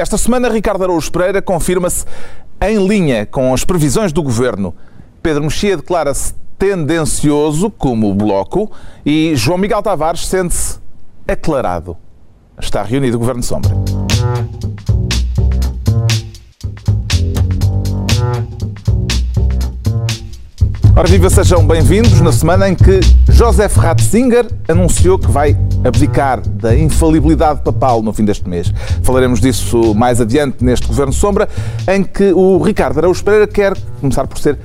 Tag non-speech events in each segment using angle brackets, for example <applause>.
Esta semana, Ricardo Araújo Pereira confirma-se em linha com as previsões do governo. Pedro Mexia declara-se tendencioso, como Bloco, e João Miguel Tavares sente-se aclarado. Está reunido o Governo Sombra. Ora viva, sejam bem-vindos na semana em que Joseph Ratzinger anunciou que vai abdicar da infalibilidade papal no fim deste mês. Falaremos disso mais adiante neste Governo Sombra, em que o Ricardo Araújo Pereira quer começar por ser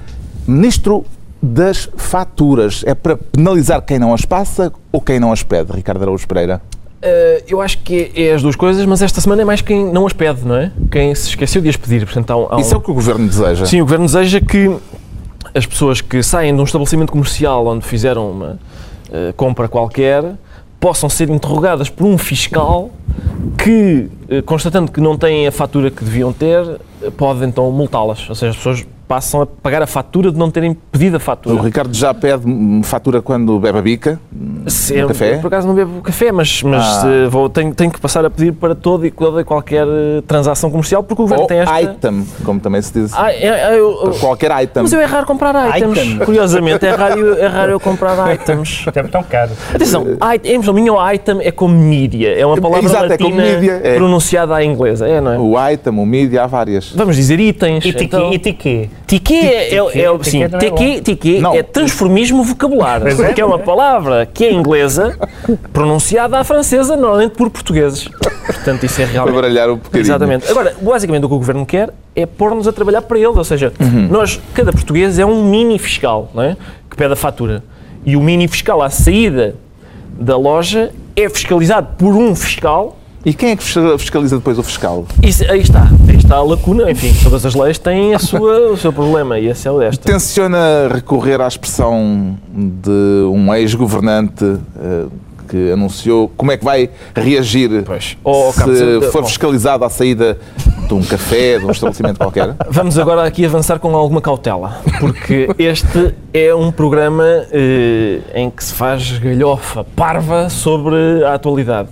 Ministro das Faturas. É para penalizar quem não as passa ou quem não as pede, Ricardo Araújo Pereira? Uh, eu acho que é, as duas coisas, mas esta semana é mais quem não as pede, não é? Quem se esqueceu de as pedir. Portanto, há um, há um... Isso é o que o Governo deseja? Sim, o Governo deseja que as pessoas que saem de um estabelecimento comercial onde fizeram uma uh, compra qualquer possam ser interrogadas por um fiscal que, uh, constatando que não têm a fatura que deviam ter, pode então multá-las. Ou seja, as pessoas passam a pagar a fatura de não terem pedido a fatura. O Ricardo já pede fatura quando bebe a bica? Sim, um café? por acaso não bebo café, mas, mas ah. Eh, vou, tenho, tenho que passar a pedir para todo e qualquer eh, transação comercial, porque o governo Ou tem esta... item, como também se diz. Ah, é, é, eu, qualquer item. Mas eu é raro comprar items. Item. Curiosamente, é raro, é raro eu comprar <laughs> items. Até tão caro. Atenção, em Flamengo o item é como mídia. É uma palavra Exato, é latina é mídia, é. pronunciada à inglesa. É, não é? O item, o mídia, há várias. Vamos dizer itens. Itiquê. Então, itiquê. Tiquê é, é, sim, tiquê, tiquê é transformismo vocabular, é. que é uma palavra que é inglesa, pronunciada à francesa, normalmente por portugueses. Portanto, isso é realmente... Para baralhar um bocadinho. Exatamente. Agora, basicamente o que o Governo quer é pôr-nos a trabalhar para ele, ou seja, uhum. nós, cada português é um mini fiscal, não é? Que pede a fatura. E o mini fiscal à saída da loja é fiscalizado por um fiscal e quem é que fiscaliza depois o fiscal? Isso, aí está, aí está a lacuna. Enfim, todas as leis têm a sua, o seu problema e esse é o desta. Tenciona recorrer à expressão de um ex-governante uh, que anunciou como é que vai reagir pois. se for fiscalizado à saída de um café, de um estabelecimento qualquer? <laughs> Vamos agora aqui avançar com alguma cautela, porque este é um programa uh, em que se faz galhofa parva sobre a atualidade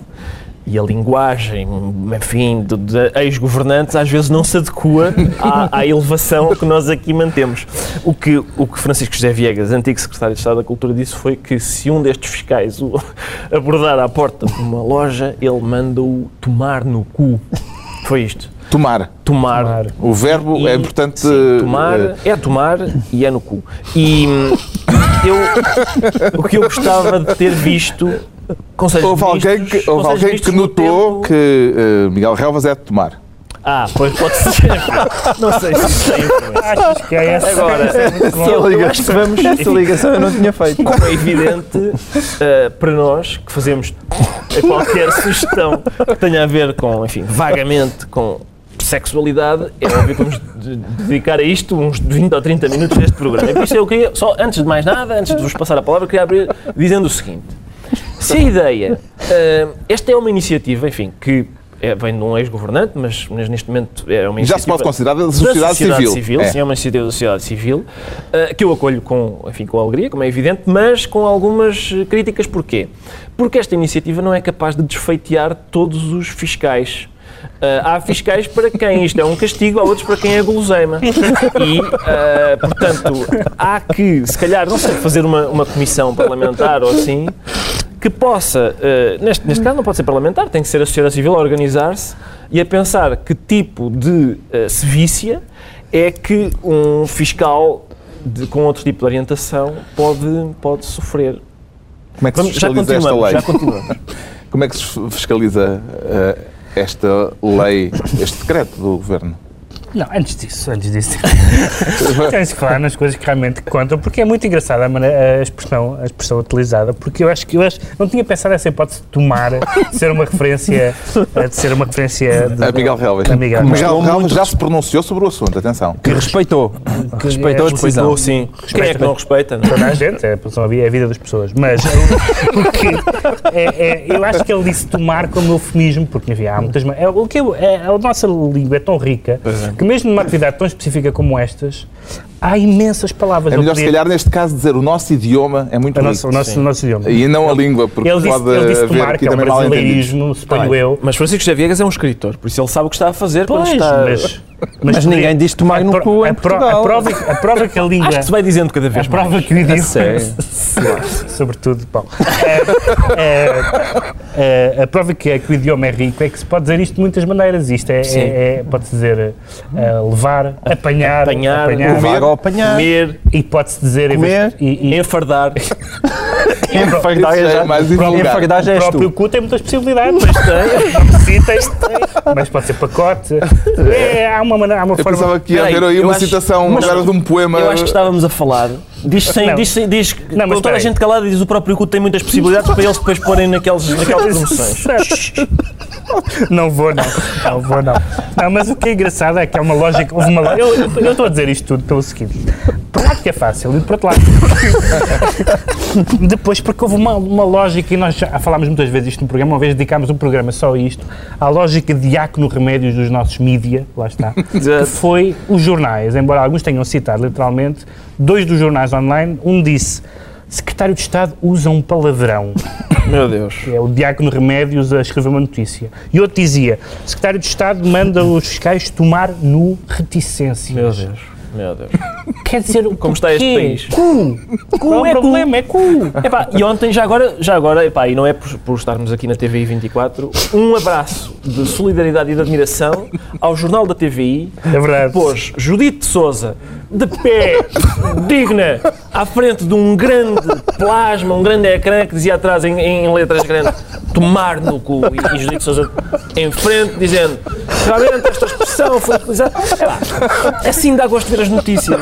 e a linguagem, enfim, de, de ex-governantes às vezes não se adequa à, à, elevação que nós aqui mantemos. O que, o que Francisco José Viegas, antigo secretário de Estado da Cultura, disse foi que se um destes fiscais o <laughs> abordar à porta de uma loja, ele manda-o tomar no cu. Foi isto. Tomar. Tomar. tomar. O verbo e, é importante. Sim, tomar uh... é tomar e é no cu. E eu, o que eu gostava de ter visto Conselhos houve alguém que, houve alguém que notou tempo... que uh, Miguel Relvas é de tomar. Ah, pois pode ser. <laughs> não sei se tem Acho que é essa. Agora, essa ligação, acho que vamos, essa ligação eu não tinha feito. Como é evidente, uh, para nós que fazemos qualquer sugestão que tenha a ver com, enfim, vagamente com sexualidade, é óbvio que vamos dedicar a isto uns 20 ou 30 minutos deste programa. E por isso eu queria, só antes de mais nada, antes de vos passar a palavra, eu queria abrir dizendo o seguinte. Se a ideia, uh, esta é uma iniciativa, enfim, que é, vem de um ex-governante, mas, mas, neste momento é uma iniciativa... Já se pode considerar da sociedade, da sociedade civil. civil é. Sim, é uma iniciativa da sociedade civil, uh, que eu acolho com, enfim, com alegria, como é evidente, mas com algumas críticas. Porquê? Porque esta iniciativa não é capaz de desfeitear todos os fiscais Uh, há fiscais para quem isto é um castigo, há outros para quem é guloseima. E, uh, portanto, há que, se calhar, não sei, fazer uma, uma comissão parlamentar ou assim, que possa, uh, neste, neste caso não pode ser parlamentar, tem que ser a sociedade civil a organizar-se e a pensar que tipo de uh, sevícia é que um fiscal de, com outro tipo de orientação pode, pode sofrer. Como é que se fiscaliza esta lei? Já continuamos. <laughs> Como é que se fiscaliza uh, esta lei, este decreto do Governo? Não, antes disso, antes disso. <laughs> Tens que falar nas coisas que realmente contam, porque é muito engraçada a, maneira, a, expressão, a expressão utilizada, porque eu acho que eu acho, não tinha pensado nessa hipótese de tomar, de ser uma referência, eh, de ser uma referência de, a Miguel Helves. A Miguel, Miguel Helves já se pronunciou sobre o assunto, atenção. Que respeitou. Que respeitou é, a decisão. sim. Respeita, Quem é que não respeita? Não? Toda a gente, é, é a vida das pessoas. Mas porque, é, é, eu acho que ele disse tomar como eufemismo, porque enfim, há muitas. É, o que é, a nossa língua é tão rica mesmo numa atividade tão específica como estas, há imensas palavras. É melhor, se podia- calhar, neste caso, dizer o nosso idioma é muito o rico. nosso, o nosso, o nosso idioma. E não a língua, porque Ele disse, pode ele disse haver tomar, aqui que é um também mal brasileirismo, suponho eu. Mas Francisco Viegas é um escritor, por isso ele sabe o que está a fazer quando Pois, está... mas, Mas poderia- ninguém diz tomar a no cu em a Portugal. A prova, a prova que a língua... Acho que se vai dizendo cada vez A prova mais. que o idioma... <laughs> Sobretudo, bom. É, é, é, a prova que, é que o idioma é rico é que se pode dizer isto de muitas maneiras. Isto é, é- é- pode-se dizer é, levar, apanhar, Apanhar, apanhar Levar ou apanhar. Comer, e pode-se dizer... Comer. E, e, enfardar. <laughs> Enfardar é já- mais o próprio invulgar. enfardar já o próprio tu. cu tem muitas possibilidades. Mas tem. <laughs> Necessitem. Mas pode ser pacote. É, há uma, maneira- há uma Eu forma... pensava que ia haver aí uma acho- citação mas- agora de um poema. Eu acho que estávamos a falar. Diz, sem, Não. diz, sem- diz Não, mas toda a gente calada diz o próprio cu tem muitas possibilidades para eles depois porem naqueles, <laughs> naquelas promoções. <laughs> Não vou, não. Não vou, não. Não, mas o que é engraçado é que há uma lógica. Houve uma, eu, estou a dizer isto tudo pelo seguinte: por um lado que é fácil, e por outro lado. Depois, porque houve uma, uma lógica, e nós já falámos muitas vezes isto no programa, uma vez dedicámos um programa só a isto, à lógica de diácono remédios dos nossos mídia, lá está, <laughs> que foi os jornais, embora alguns tenham citado literalmente, dois dos jornais online, um disse. Secretário de Estado usa um palavrão Meu Deus. é o Diácono Remédios a escrever uma notícia. E outro dizia: o secretário de Estado manda os fiscais tomar no reticência. Meu Deus. Meu Deus. <laughs> Quer dizer, Como está este país? Cu! Qual é é o cu. problema? É cu! Epá, e ontem, já agora, já agora epá, e não é por, por estarmos aqui na TVI 24, um abraço de solidariedade e de admiração ao Jornal da TVI, É verdade. pôs Judite de Souza de pé, digna, à frente de um grande plasma, um grande ecrã que dizia atrás em, em letras grandes tomar no cu e, e Judite de Souza em frente dizendo realmente esta expressão foi utilizada. É lá, assim dá gosto de ver as notícias.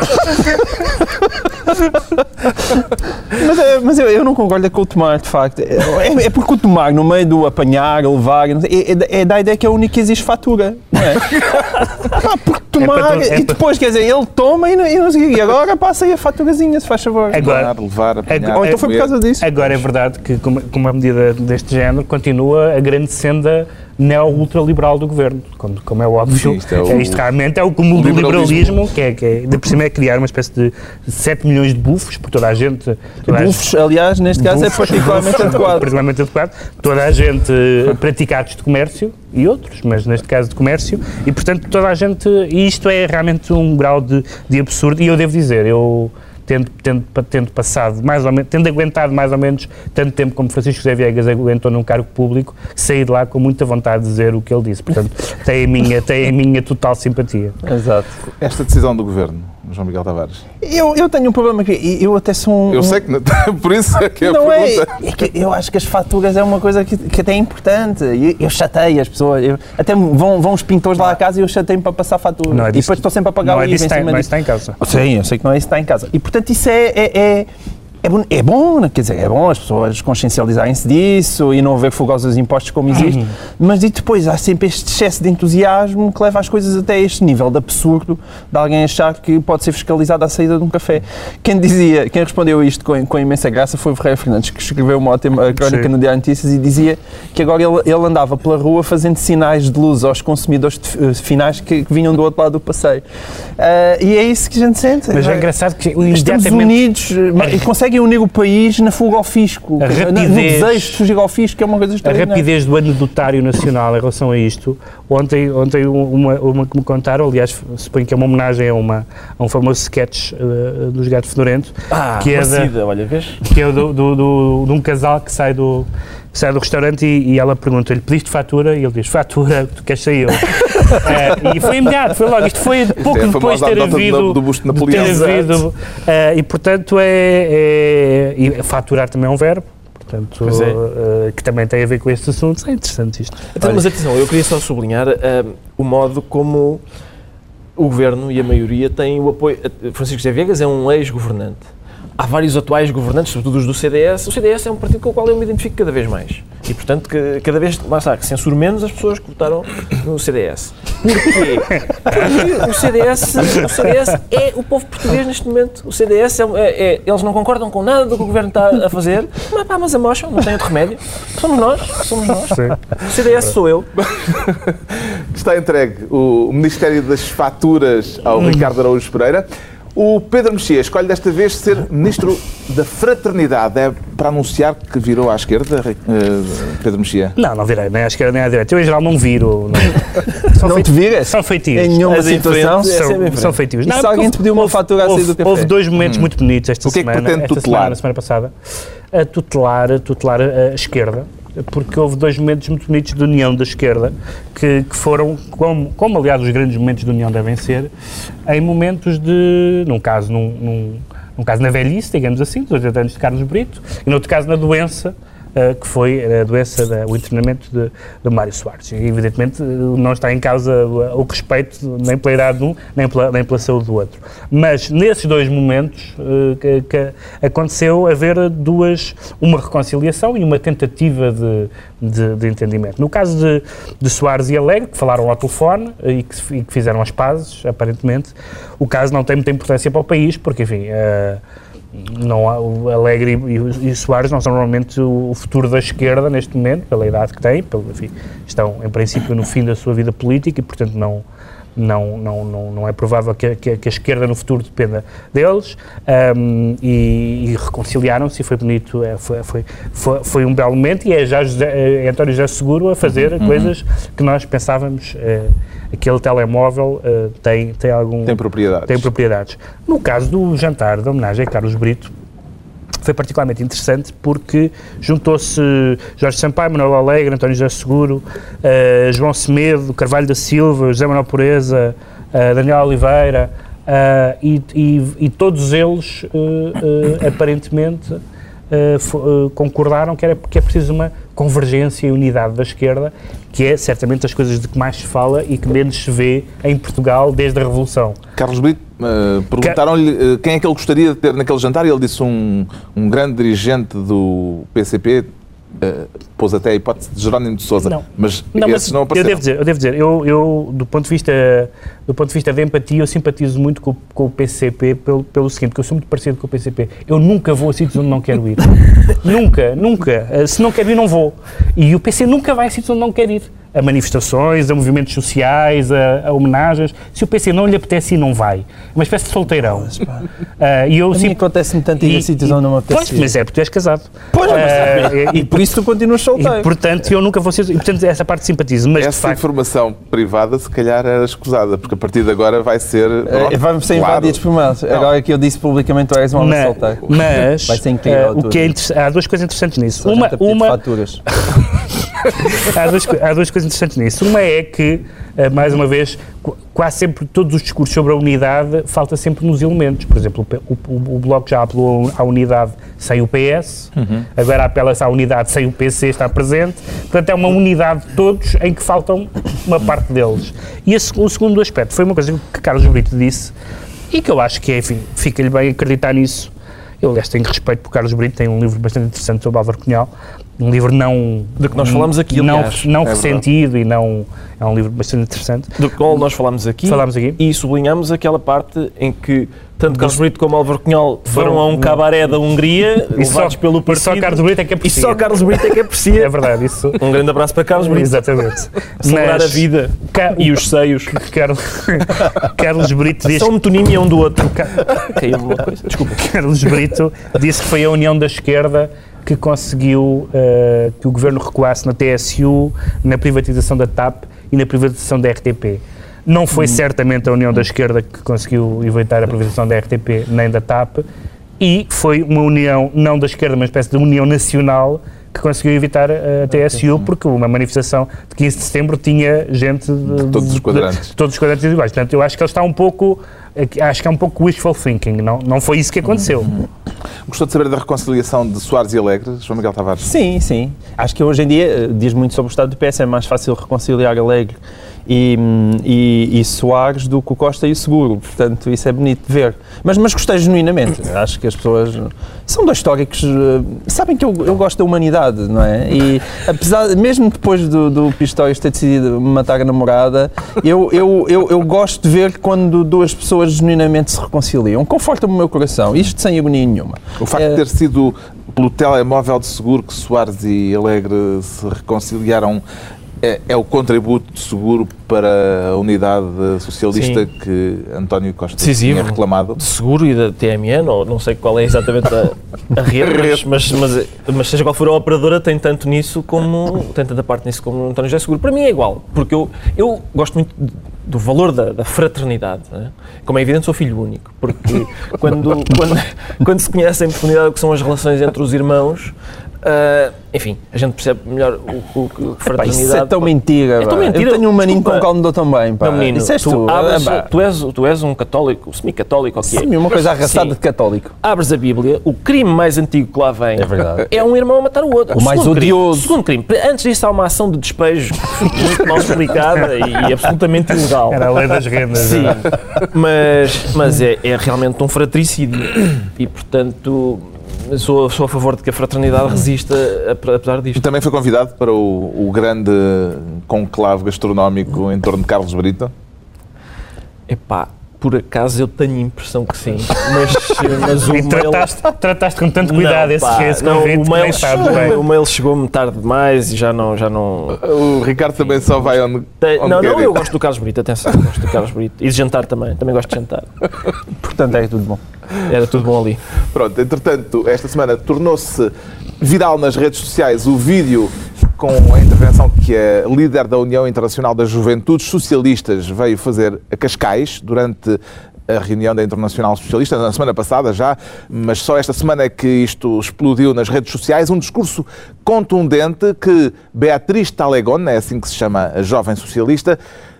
Mas, é, mas eu, eu não concordo com o tomar, de facto. É, é porque o tomar, no meio do apanhar, levar, é, é, é da ideia que é a única que existe fatura. Não é? <laughs> Pá, porque tomar. É é e depois, quer dizer, ele toma e não, e não sei. E agora passa aí a faturazinha, se faz favor. Agora, Levar, apanhar, Ou então foi por comer. causa disso. agora é verdade que, com uma- com uma medida deste género, continua a grande senda neo-ultraliberal do governo. Como, como é óbvio, Sim, isto é é o- isto realmente é o cúmulo do liberalismo. que é, que é, de por cima é criar uma espécie de 7 milhões de bufos por toda a gente. Toda a Bufos, aliás, neste caso é Bufos, particularmente bufos, adequado. particularmente adequado. Toda a gente eh, pratica atos de comércio e outros, mas neste caso de comércio, e portanto toda a gente, e isto é realmente um grau de, de absurdo, e eu devo dizer, eu tendo, tendo, tendo passado mais ou menos, tendo aguentado mais ou menos tanto tempo como Francisco José Viegas aguentou num cargo público, saí de lá com muita vontade de dizer o que ele disse, portanto <laughs> tem a minha, tem a minha total simpatia. Exato. Esta decisão do governo, João Miguel Tavares. Eu, eu tenho um problema aqui. Eu até sou um. Eu sei que não, <laughs> por isso é que é a não é, pergunta. é que eu acho que as faturas é uma coisa que, que até é importante. Eu, eu chateio as pessoas. Eu- até vão, vão os pintores lá à casa e eu chateio para passar fatura. Não é e depois estou sempre a pagar não o é IVA em não é isso que está em causa. Sim, eu sei que não é isso que está em casa. E portanto isso é, é, é, é, bom, é bom, né? quer dizer, é bom as pessoas consciencializarem-se disso e não ver fogosas impostos como existe, Uhum. mas e depois há sempre este excesso de entusiasmo que leva as coisas até este nível de absurdo de alguém achar que pode ser fiscalizado à saída de um café. Quem dizia, quem respondeu isto com, com imensa graça foi o Ferreira Fernandes, que escreveu uma ótima crónica Sim. no Diário de Notícias e dizia que agora ele, ele andava pela rua fazendo sinais de luz aos consumidores de- eh, finais que, que vinham do outro lado do passeio. Ah, e é isso que a gente sente. Mas é engraçado que Estamos imediatamente unidos eh, e conseguem unir o país na fuga ao fisco, A dizer, no- rapidez- desejo de fugir ao fisco, que é uma coisa A extraordinária. rapidez do anedotário nacional em relação a isto. Ontem, ontem uma, uma que me contaram, aliás, suponho que é uma homenagem a, uma, a um famoso sketch eh, dos Gato Fedorento, Ah, que é, da, olha, vês? que é do, do, do- de um casal que sai do, que sai do restaurante e, e ela pergunta-lhe, pediste fatura? E ele diz, fatura, tu queres sair eu. <laughs> Eh, e foi imediato, foi logo. Isto foi pouco é depois de ter do- havido... do Napoleão. ter havido eh, e, portanto, é, é... E faturar também é um verbo. Portanto, é. eh, que também tem a ver com este assunto. É interessante isto. Então, mas atenção, eu queria só sublinhar ah, o modo como o governo e a maioria têm o apoio. Francisco José Viegas é um ex-governante. Há vários atuais governantes, sobretudo os do CDS. O CDS é um partido com o qual eu me identifico cada vez mais. E, portanto, que, cada vez, lá está, que censuro menos as pessoas que votaram no CDS. Porquê? Porque o CDS, o CDS é o povo português neste momento. O CDS, é, é- é- eles não concordam com nada do que o governo está a fazer, mas, pá, mas amocham, não tem outro remédio. Somos nós, somos nós. O CDS sou eu. Está entregue o Ministério das Faturas ao Hum. Ricardo Araújo Pereira. O Pedro Mexia escolhe desta vez ser Ministro da Fraternidade. É para anunciar que virou à esquerda, eh, Pedro Mexia? Não, não virei, nem à esquerda nem à direita. Eu, em geral, não viro. Não, <laughs> são Não feiti- te viras? São feitios. Em nenhuma As situação. diferentes- São, é são feitios. E se alguém houve- te pediu uma houve- fatura a sair houve- do café? Houve dois momentos muito bonitos esta O que é que semana. pretende esta tutelar? semana, na semana passada. A tutelar, a tutelar a esquerda, porque houve dois momentos muito bonitos de união da esquerda, que, que foram, como, como aliás os grandes momentos de união devem ser, em momentos de, num caso, num, num, num caso na velhice, digamos assim, dos 80 anos de Carlos Brito, e no outro caso na doença, eh, que foi a doença, da, o internamento de, de Mário Soares. E, evidentemente, eh, não está em causa o, o respeito nem pela idade de um, nem pela, nem pela saúde do outro. Mas nesses dois momentos eh, que, que aconteceu haver duas, uma reconciliação e uma tentativa de, de, de entendimento. No caso de, de Soares e Alegre, que falaram ao telefone eh, e que, e que fizeram as pazes, aparentemente, o caso não tem muita importância para o país, porque, enfim, eh, não há, o Alegre e, o- e Soares não são normalmente o, o futuro da esquerda neste momento, pela idade que têm, pelo, enfim, estão em princípio no fim da sua vida política e, portanto, não, não, não, não, não é provável que, a- que que a esquerda no futuro dependa deles. Ahm, e, e reconciliaram-se e foi bonito, é, foi, foi, foi, foi um belo momento e é já José, é António José Seguro a fazer coisas que nós pensávamos, eh, aquele telemóvel eh, tem, tem algum... Tem propriedades. Tem propriedades. No caso do jantar da homenagem a Carlos Brito, foi particularmente interessante porque juntou-se Jorge Sampaio, Manuel Alegre, António José Seguro, eh, João Semedo, Carvalho da Silva, José Manuel Pureza, eh, Daniel Oliveira, eh, e, e- e todos eles, aparentemente, eh, eh, concordaram que, era, que é preciso uma convergência e unidade da esquerda, que é certamente das coisas de que mais se fala e que menos se vê em Portugal desde a Revolução. Carlos Brito, eh, perguntaram-lhe quem é que ele gostaria de ter naquele jantar e ele disse um, um grande dirigente do PCP, eh, pôs até a hipótese de Jerónimo de Sousa, Não. mas Não, esses mas não eu devo dizer, eu devo dizer, eu, eu do ponto de vista do ponto de vista de empatia, eu simpatizo muito com, com o PCP pelo, pelo seguinte, porque eu sou muito parecido com o PCP. Eu nunca vou a sítios onde não quero ir. <laughs> nunca, nunca. Eh, Se não quero ir, não vou. E o PC nunca vai a sítios onde não quer ir. A manifestações, a movimentos sociais, a, a homenagens. Se o PC não lhe apetece ir, não vai. É uma espécie de solteirão. Ah, e eu A mim sim- acontece-me tanto ir a e- sítios e- onde não me Pois, apetece. ir. mas é porque tu és casado. Pois, mas- Ah, E por isso tu continuas solteiro. e, portanto, eu nunca vou ser. E, portanto, essa parte simpatizo. Mas, Essa facto, informação privada, se calhar, era escusada, porque a partir de agora vai ser. É, Vamos ser claro. invadidos por. Agora que eu disse publicamente tu és um homem mas, solteiro. mas Vai ser incrível eh, o que é interess- há duas coisas interessantes nisso. Só Uma, uma, faturas. <laughs> <laughs> há, duas, há duas coisas interessantes nisso. Uma é que, eh, mais uma vez, qu- quase sempre todos os discursos sobre a unidade falta sempre nos elementos. Por exemplo, o, o, o- Bloco já apelou à unidade sem o PS, agora apela-se à unidade sem o PC estar presente. Portanto, é uma unidade de todos em que faltam uma parte deles. E esse- o segundo aspecto foi uma coisa que Carlos Brito disse e que eu acho que, enfim, fica-lhe bem acreditar nisso. Eu, aliás, tenho respeito por Carlos Brito, tem um livro bastante interessante sobre Álvaro Cunhal, um livro não... De que nós falamos aqui, não, aliás. não É verdade. ressentido e não... É um livro bastante interessante. do qual nós falámos aqui, Falámos aqui. e sublinhamos aquela parte em que tanto Carlos Brito como Álvaro Cunhal foram a um cabaré da Hungria, <laughs> E só, levados pelo e partido. só Carlos Brito é que e só Carlos Brito é que <laughs> É verdade, isso... Um grande abraço para Carlos Brito. Exatamente. <laughs> Celebrar Mas a vida Ca- e os seios. Carlos, Carlos Brito diz São um metonímia um do outro. Caiu-me uma coisa. Desculpa. Carlos Brito disse que foi a união da esquerda que conseguiu eh, que o governo recuasse na TSU, na privatização da TAP e na privatização da RTP. Não foi certamente a união da esquerda que conseguiu evitar a privatização da RTP nem da TAP e foi uma união, não da esquerda, mas uma espécie de união nacional que conseguiu evitar a TSU porque uma manifestação de 15 de setembro tinha gente de, todos os quadrantes. de todos os quadrantes iguais. Portanto, eu acho que ele está um pouco acho que é um pouco wishful thinking, não, não foi isso que aconteceu. Gostou de saber da reconciliação de Soares e Alegre, João Miguel Tavares? Sim, sim. Acho que hoje em dia eh, diz muito sobre o estado do PS. É mais fácil reconciliar Alegre e, e, e Soares do que o Costa e o Seguro. Portanto, isso é bonito de ver. Mas, mas gostei genuinamente. Acho que as pessoas são dois históricos. eh, Sabem que eu, eu gosto da humanidade, não é? E apesar, mesmo depois do, do Pistórios ter decidido matar a namorada, eu, eu, eu, eu gosto de ver quando duas pessoas genuinamente se reconciliam. Conforta-me o meu coração. Isto sem agonia nenhuma. O facto É. de ter sido pelo telemóvel de seguro que Soares e Alegre se reconciliaram É, é o contributo seguro para a unidade socialista Sim. que António Costa Decisivo. tinha reclamado. de seguro e da TMN, ou não sei qual é exatamente a, a rede, mas, mas, mas, seja qual for a operadora, tem tanto nisso como. tem tanta parte nisso como António José Seguro. Para mim é igual, porque eu, eu gosto muito do valor da, da fraternidade. não é? Como é evidente, sou filho único, porque quando, <laughs> quando, quando se conhece em profundidade o que são as relações entre os irmãos. Ah, enfim, a gente percebe melhor o, o que fraternidade. isso é tão mentira. É tão mentira. Eu tenho um maninho Desculpa. com o qual me dou também. Pá. Não, menino, isso és tu, tu. abres- Ah, tu, és, tu és um católico, semi-católico, o é? Sim, uma coisa arrastada Sim. de católico. abres a Bíblia, o crime mais antigo que lá vem É verdade. é um irmão a matar o outro. O mais Segundo crime- odioso. segundo crime. Antes disso, há uma ação de despejo muito mal explicada e absolutamente ilegal. Era a lei das rendas. Sim, mas, mas é, é realmente um fratricídio e, portanto, sou, sou a favor de que a fraternidade resista apesar E disto. também foi convidado para o, o grande conclave gastronómico em torno de Carlos Brito. Epá, por acaso eu tenho a impressão que sim, <laughs> mas, mas o E mail... trataste, trataste com tanto cuidado Não, esse, pá, esse não, convite o que mail, bem. o mail chegou-me tarde demais e já não, já não, O Ricardo também só vai onde, Tem- onde não, quer não, ir. eu gosto do Carlos Brito, atenção, gosto do Carlos Brito. E de jantar também, também gosto de jantar. Portanto, é tudo bom. Era tudo bom ali. Pronto, entretanto, esta semana tornou-se viral nas redes sociais o vídeo com a intervenção que a líder da União Internacional das Juventudes Socialistas veio fazer a Cascais durante a reunião da Internacional Socialista, na semana passada já, mas só esta semana é que isto explodiu nas redes sociais, um discurso contundente que Beatriz Talegón, é assim que se chama a jovem socialista,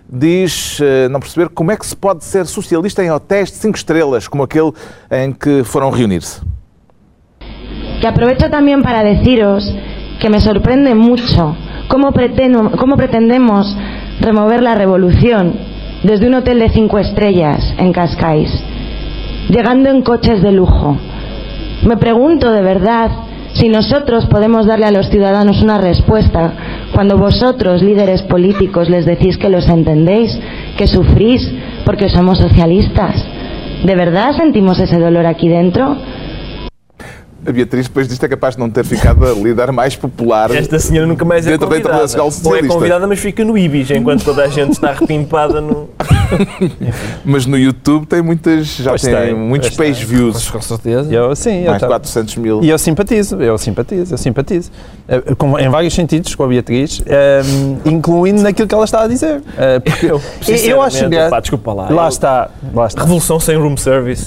diz eh, não perceber como é que se pode ser socialista em hotéis de cinco estrelas, como aquele em que foram reunir-se. que aprovecho también para deciros que me sorprende mucho cómo, cómo pretendemos remover la revolución desde un hotel de cinco estrellas en Cascais, llegando en coches de lujo. Me pregunto de verdad si nosotros podemos darle a los ciudadanos una respuesta cuando vosotros, líderes políticos, les decís que los entendéis, que sufrís porque somos socialistas. ¿De verdad sentimos ese dolor aquí dentro? A Beatriz, depois disto, é capaz de não ter ficado a líder mais popular. Esta senhora nunca mais é convidada. Ou é convidada, mas fica no Ibis, enquanto toda a gente está repimpada no... <laughs> <laughs> Mas no YouTube tem muitas, já Pois tem, tem, muitos pois page views. Com certeza. Eu, sim, eu Mais de tam- 400 mil. E eu simpatizo, eu simpatizo, eu simpatizo. Eh, com- em vários sentidos com a Beatriz, eh, incluindo naquilo que ela está a dizer. Eh, porque Eu, eu acho que. pá, desculpa lá. Lá eu- está, lá está. Revolução sem room service.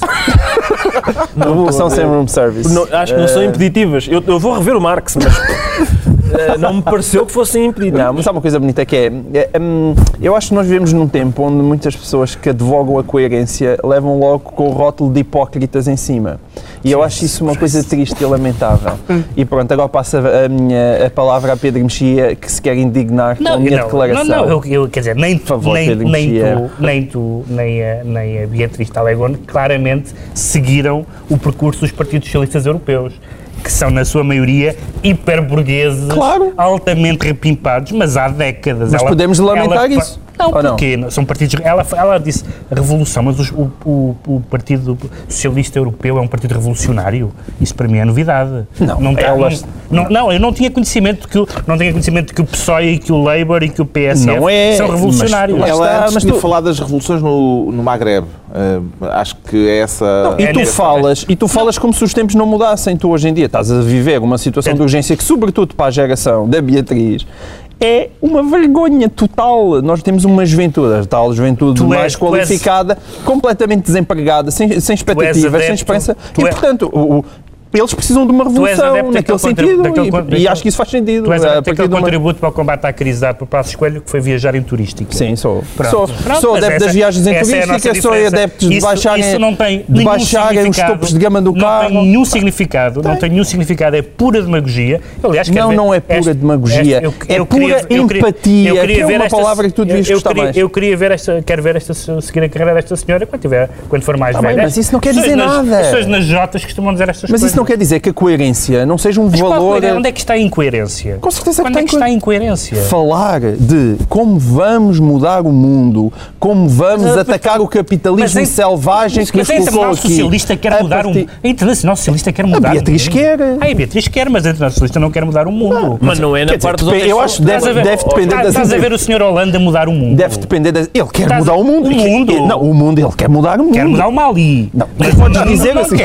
Revolução sem room service. Não, acho que não são impeditivas. Eu, eu vou rever o Marx, mas <laughs> não me pareceu que fossem impeditivas. Não, mas há uma coisa bonita que é, é, hum, eu acho que nós vivemos num tempo onde muitas pessoas que advogam a coerência levam logo com o rótulo de hipócritas em cima. E eu acho isso uma coisa triste e lamentável. E pronto, agora passa a minha a palavra a Pedro Mexia, que se quer indignar com a minha não, declaração. Não, não, eu, eu- quer dizer, nem, tu, favor, nem, Pedro nem, Mexia. tu, nem tu, nem a, nem a Beatriz Talegón claramente seguiram o percurso dos partidos socialistas europeus. Que são, na sua maioria, hiperburgueses, Claro. altamente repimpados, mas há décadas. Mas podemos lamentar ela- isso. Não, Ou não? porque são partidos. Ela, ela disse revolução, mas os- o, o, o Partido Socialista Europeu é um partido revolucionário. Isso para mim é novidade. Não, tá- elas- não, não, eu não tinha conhecimento que o, não tinha conhecimento que o PSOE e que o Labour e que o PSF Não é, são revolucionários. mas- Ela está, mas tinha tu- falado das revoluções no, no Maghreb. Eh, acho que é essa. E É tu nesse falas, e tu falas como se os tempos não mudassem. Tu hoje em dia estás a viver uma situação É. de urgência que, sobretudo para a geração da Beatriz, é uma vergonha total. Nós temos uma juventude, a tal juventude Tu és- mais és- qualificada, completamente desempregada, sem, sem expectativas, sem esperança. E, és- portanto, o- o- eles precisam de uma revolução naquele sentido. daquele e- e, acho que isso faz sentido. Tu és a adepto daquele uma- contributo para o combate à crise dado por Passos Coelho, que foi viajar em turístico. Sim, sou. Pronto. Sou, Pronto, sou adepto essa- das viagens em é turística, nossa sou adepto de Isso- baixarem, isso não tem de baixarem os topos de gama do não carro. tem nenhum significado, não Tem. tem nenhum significado, é pura demagogia. Aliás, Não, ver- não é pura esta- demagogia, esta- é pura empatia, que é uma palavra que tu devias eu, eu gostar queria, mais. Eu queria ver esta, quero ver esta, seguir a carreira desta senhora quando, tiver, quando for mais Tá velha. mas isso não quer dizer nada. As pessoas nas Jotas costumam dizer estas coisas. Não quer dizer que a coerência não seja um Mas qual valor. coerência? Onde é que está a incoerência? Com certeza que Onde é que está a incoerência? Falar de como vamos mudar o mundo, como vamos Mas, atacar o capitalismo Mas em- selvagem que nos Mas a colocou Internacional aqui. Socialista quer a mudar o partir- mundo. A Internacional Socialista quer mudar Beatriz o mundo. quer. Ah, a Beatriz quer, mas a Internacional Socialista não quer mudar o mundo. Mas não é na dizer, parte depe- outros. eu acho que deve, a deve depender das Estás a ver o Sr. Holanda mudar o mundo. Deve depender das. Ele quer mudar a- o mundo. o mundo. Não, o mundo, ele quer mudar o mundo. Quer mudar o Mali. Não, Mas podes dizer não assim.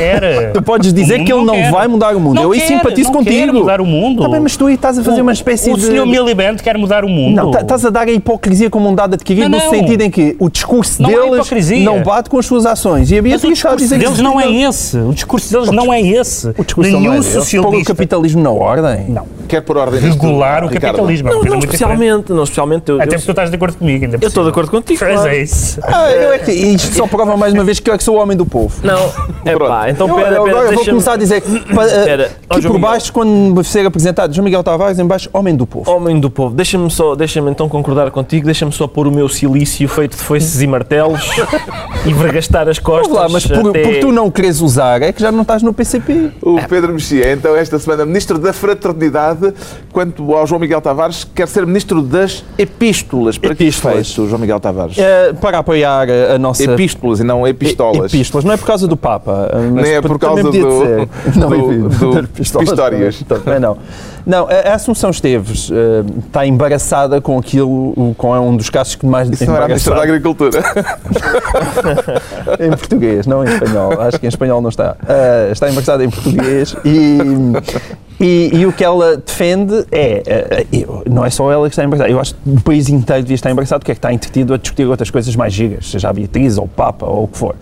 Tu podes dizer que ele não quer. vai mudar o mundo. Não eu aí quer, simpatizo não contigo. Quer mudar o mundo. Tá bem, mas tu aí estás a fazer O- uma espécie o de. senhor Miliband quer mudar o mundo. Não, tá- estás a dar a hipocrisia como um dado adquirido Não, no não. sentido em que o discurso Não deles hipocrisia. não bate com as suas ações. E a Mas o Beatriz está a discurso deles não é não- esse. O discurso deles não é esse. O discurso Nenhum não é esse. Pôr o socialista. capitalismo na ordem. Não. Quer pôr ordem Regular o capitalismo. é Não, não especialmente, não especialmente. Eu. Até eu, porque tu estás de acordo comigo. Ainda por eu estou de acordo contigo. Mas é isso. Ah, eu é isto só prova mais uma vez que eu é que sou o homem do povo. Não, é pá, então Eu- pera, eu pera, agora vou começar a dizer que, <coughs> pa- eh, Espera, que por Miguel. baixo, quando ser apresentado João Miguel Tavares, em baixo, homem do povo. Homem do povo, deixa-me só, deixa-me então concordar contigo, deixa-me só pôr o meu silício feito de foices e martelos <laughs> e vergastar as costas. Lá, mas por, até- por tu não queres usar, é que já não estás no PCP. O Pedro Mexia, então, esta semana, Ministro da Fraternidade, quanto ao João Miguel Tavares, quer ser Ministro das Epístolas. Para que isto Epístolas. feito, João Miguel Tavares? Eh, para apoiar a, a nossa. Epístolas e não epistolas. Epístolas, não é por causa do Papa. mas Nem é por causa do-. <laughs> Não, do- do <laughs> pistolas Pistórias. também não. Não, a a Assunção Esteves eh, está embaraçada com aquilo, com um dos casos que mais Isso não era a Ministra da. Agricultura. <laughs> Em português, não em espanhol. Acho que em espanhol não está. Ah, está embaraçada em português e, e, e o que ela defende é. ah, eu- não é só ela que está embaraçada. Eu acho que o país inteiro devia estar embaraçado porque é que está entretido a discutir outras coisas mais gigas, seja a Beatriz ou o Papa ou o que for.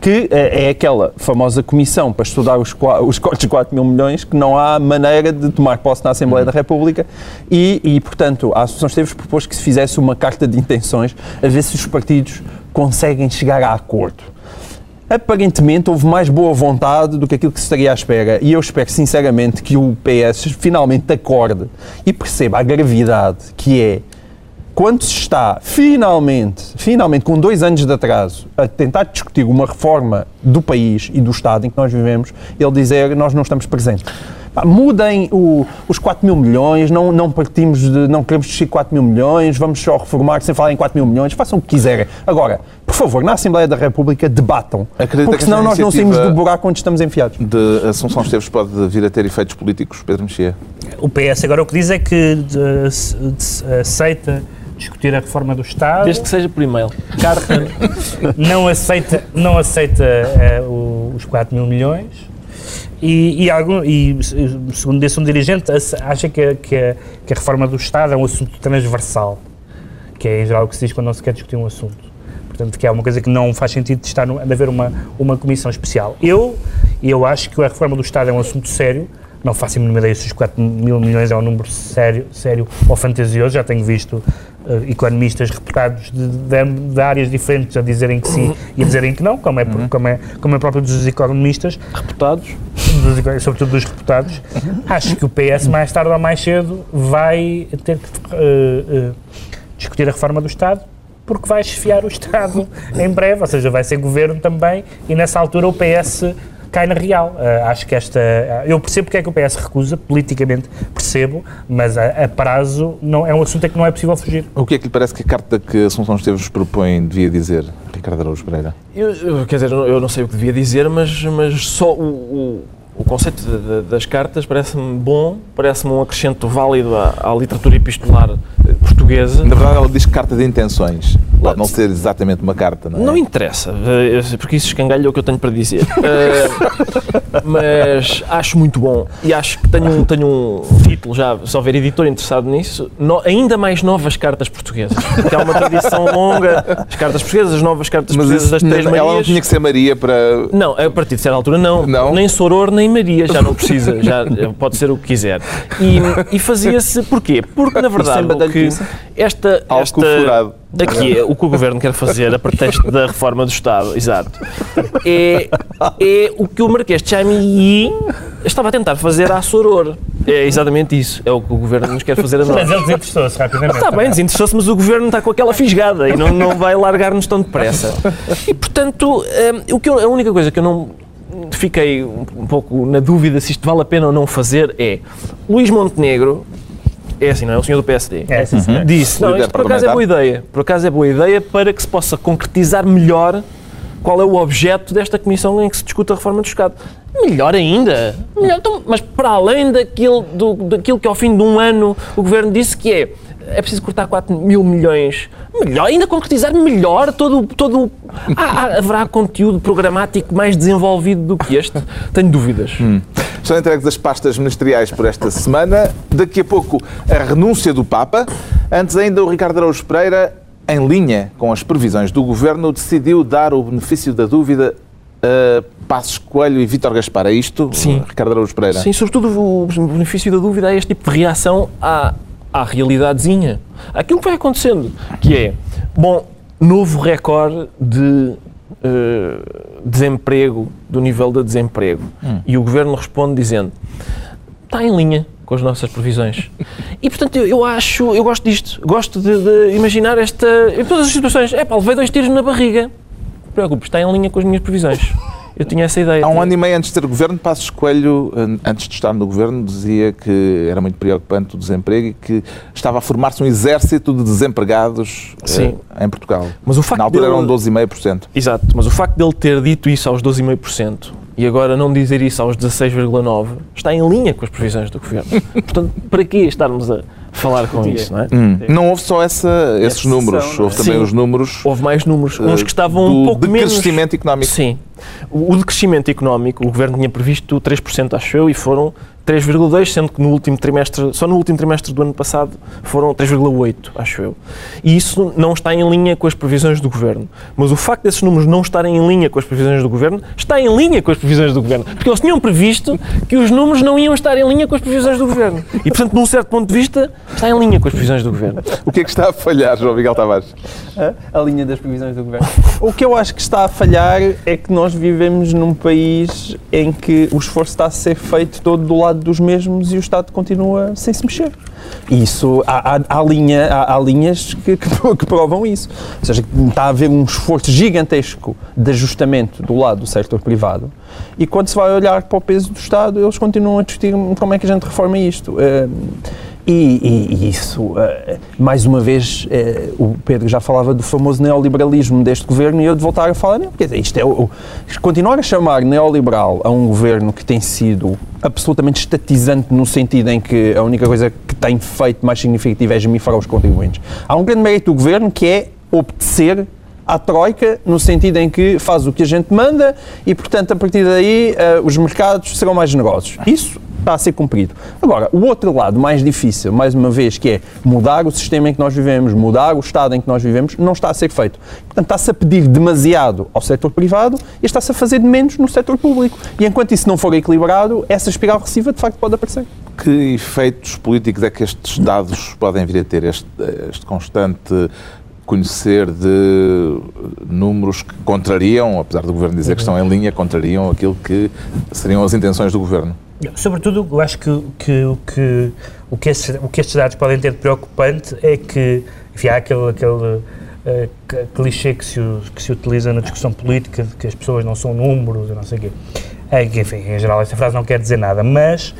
Que ah, é aquela famosa comissão para estudar os, os cortes de 4 mil milhões que não há maneira de tomar posse na Assembleia da República. E, e, portanto, a Associação Esteves propôs que se fizesse uma carta de intenções a ver se os partidos conseguem chegar a acordo. Aparentemente houve mais boa vontade do que aquilo que se estaria à espera. E eu espero sinceramente que o PS finalmente acorde e perceba a gravidade que é quando se está finalmente, finalmente com dois anos de atraso, a tentar discutir uma reforma do país e do Estado em que nós vivemos, ele dizer nós não estamos presentes. Pá, mudem o- os 4 mil milhões, não, não partimos de, não queremos discutir 4 mil milhões, vamos só reformar sem falar em 4 mil milhões, façam o que quiserem. Agora, por favor, na Assembleia da República debatam, Acredita porque que senão nós não saímos do buraco onde estamos enfiados. De Assunção Esteves pode vir a ter efeitos políticos, Pedro Mexia? O PS agora o que diz é que de- aceita discutir a reforma do Estado, Desde que seja por e-mail. Carta. <laughs> não aceita, não aceita o- os 4 mil milhões e, e, algum, e segundo disse um dirigente, acha que, a- que, a, que a reforma do Estado é um assunto transversal, que é em geral o que se diz quando não se quer discutir um assunto. Portanto, que é uma coisa que não faz sentido de, estar no, de haver uma, uma comissão especial. Eu, eu acho que a reforma do Estado é um assunto sério, não faço a mínima ideia se os 4 mil milhões é um número sério, sério ou fantasioso, já tenho visto eh, economistas reputados de, de, de áreas diferentes a dizerem que sim e a dizerem que não, como é, como é, como é próprio dos economistas, Reputados. dos sobretudo dos reputados, acho que o PS mais tarde ou mais cedo vai ter que eh, eh, discutir a reforma do Estado porque vai esfiar o Estado em breve, ou seja, vai ser governo também e nessa altura o PS cai na real. Eh, acho que esta. Eu percebo porque é que o PS recusa, politicamente percebo, mas a, a prazo não, é um assunto a que não é possível fugir. O que é que lhe parece que a carta que Assunção Esteves propõe devia dizer, Ricardo Araújo Pereira? Eu, eu- quer dizer, eu não- sei o que devia dizer, mas, mas só o, o, o conceito de- de- das cartas parece-me bom, parece-me um acrescento válido à, à literatura epistolar portuguesa. Na verdade, ela diz carta de intenções. Pode não ser exatamente uma carta, não é? Não interessa, eh, porque isso escangalha o que eu tenho para dizer. <laughs> Eh, mas acho muito bom e acho que tenho, um- tenho um título já, se houver editor interessado nisso, no- ainda mais novas cartas portuguesas. Porque há uma tradição <laughs> longa, as cartas portuguesas, as novas cartas Mas portuguesas isso, das Três ela não Marias. tinha que ser Maria para... Não, a partir de certa altura não. Não? Nem Soror, nem Maria, já não precisa, já pode ser o que quiser. E, e fazia-se, porquê? Porque, na verdade, o que badalhoquice? esta, esta, furado. aqui, é o que o Governo quer fazer a pretexto da reforma do Estado, exato, é, é o que o Marquês de Chamilly estava a tentar fazer à Soror. É exatamente isso, é o que o Governo nos quer fazer a nós. Mas ele desinteressou-se rapidamente. Está bem, desinteressou-se, mas o governo está com aquela fisgada e não, não vai largar-nos tão depressa. E, portanto, hum, o que eu- a única coisa que eu não fiquei um, um pouco na dúvida se isto vale a pena ou não fazer é Luís Montenegro, é assim, não é? O senhor do PSD. É, sim, senhor. Disse, não, isto por acaso é boa ideia. Por acaso é boa ideia para que se possa concretizar melhor qual é o objeto desta comissão em que se discute a reforma do Estado. Melhor ainda. Melhor, então, mas para além daquilo, do, daquilo que ao fim de um ano o Governo disse que é é preciso cortar 4 mil milhões. Melhor, ainda concretizar melhor todo, todo há- há- haverá conteúdo programático mais desenvolvido do que este? Tenho dúvidas. Estão entregues as pastas ministeriais por esta semana. Daqui a pouco, a renúncia do Papa. Antes ainda, o Ricardo Araújo Pereira, em linha com as previsões do Governo, decidiu dar o benefício da dúvida a Passos Coelho e Vítor Gaspar. É isto, Sim. Ricardo Araújo Pereira? Sim, sobretudo o benefício da dúvida é este tipo de reação à, à realidadezinha. Aquilo que vai acontecendo, que é, bom, novo recorde de eh, desemprego, do nível de desemprego. E o Governo responde dizendo, está em linha com as nossas previsões. E, portanto, eu, eu acho, eu gosto disto. Gosto de, de imaginar esta, em todas as situações, é pá, levei dois tiros na barriga. Não te preocupes, está em linha com as minhas previsões. Eu tinha essa ideia. Há um ano e meio antes de ter governo, Passos Coelho, an- antes de estar no governo, dizia que era muito preocupante o desemprego e que estava a formar-se um exército de desempregados eh, Sim. em Portugal. Mas o facto Na altura dele- eram 12,5%. Exato, mas o facto dele ter dito isso aos 12,5% e agora não dizer isso aos 16,9% está em linha com as previsões do Governo. <laughs> Portanto, para que estarmos a falar com isso, não é? Hum. Não houve só essa, esses Essa números, sessão, é? houve também Sim. os números Houve mais números, eh, uns que estavam do um pouco menos... decrescimento económico. Sim. O o decrescimento económico, o Governo tinha previsto 3%, acho eu, e foram 3,2%, sendo que no último trimestre, só no último trimestre do ano passado foram 3,8%, acho eu. E isso não está em linha com as previsões do Governo. Mas o facto desses números não estarem em linha com as previsões do Governo, está em linha com as previsões do Governo. Porque eles tinham previsto que os números não iam estar em linha com as previsões do Governo. E, portanto, num certo ponto de vista, está em linha com as previsões do Governo. O que é que está a falhar, João Miguel Tavares? Hã? a linha das previsões do governo. O que eu acho que está a falhar é que nós vivemos num país em que o esforço está a ser feito todo do lado dos mesmos e o Estado continua sem se mexer. E isso, há, há- há linha, há, há linhas que, que <laughs> que provam isso. Ou seja, está a haver um esforço gigantesco de ajustamento do lado do setor privado e quando se vai olhar para o peso do Estado, eles continuam a discutir como é que a gente reforma isto. Eh, e, e- e isso, eh, mais uma vez, eh, o Pedro já falava do famoso neoliberalismo deste governo e eu de voltar a falar, não, quer dizer, isto é o, continuar a chamar neoliberal a um governo que tem sido absolutamente estatizante no sentido em que a única coisa que tem feito mais significativa é esmifrar os contribuintes. Há um grande mérito do governo que é obedecer à Troika, no sentido em que faz o que a gente manda e, portanto, a partir daí eh, os mercados serão mais generosos. Isso está a ser cumprido. Agora, o outro lado mais difícil, mais uma vez, que é mudar o sistema em que nós vivemos, mudar o Estado em que nós vivemos, não está a ser feito. Portanto, está-se a pedir demasiado ao setor privado e está-se a fazer de menos no setor público. E enquanto isso não for equilibrado, essa espiral recessiva de facto pode aparecer. Que efeitos políticos é que estes dados podem vir a ter? Este, este constante conhecer de números que contrariam, apesar do Governo dizer que estão em linha, contrariam aquilo que seriam as intenções do Governo. Sobretudo, eu acho que, que, que, o, que estes, o que estes dados podem ter de preocupante é que, enfim, há aquele, aquele c- clichê que se, que se utiliza na discussão política de que as pessoas não são números e não sei o quê. É, enfim, em geral, esta frase não quer dizer nada, mas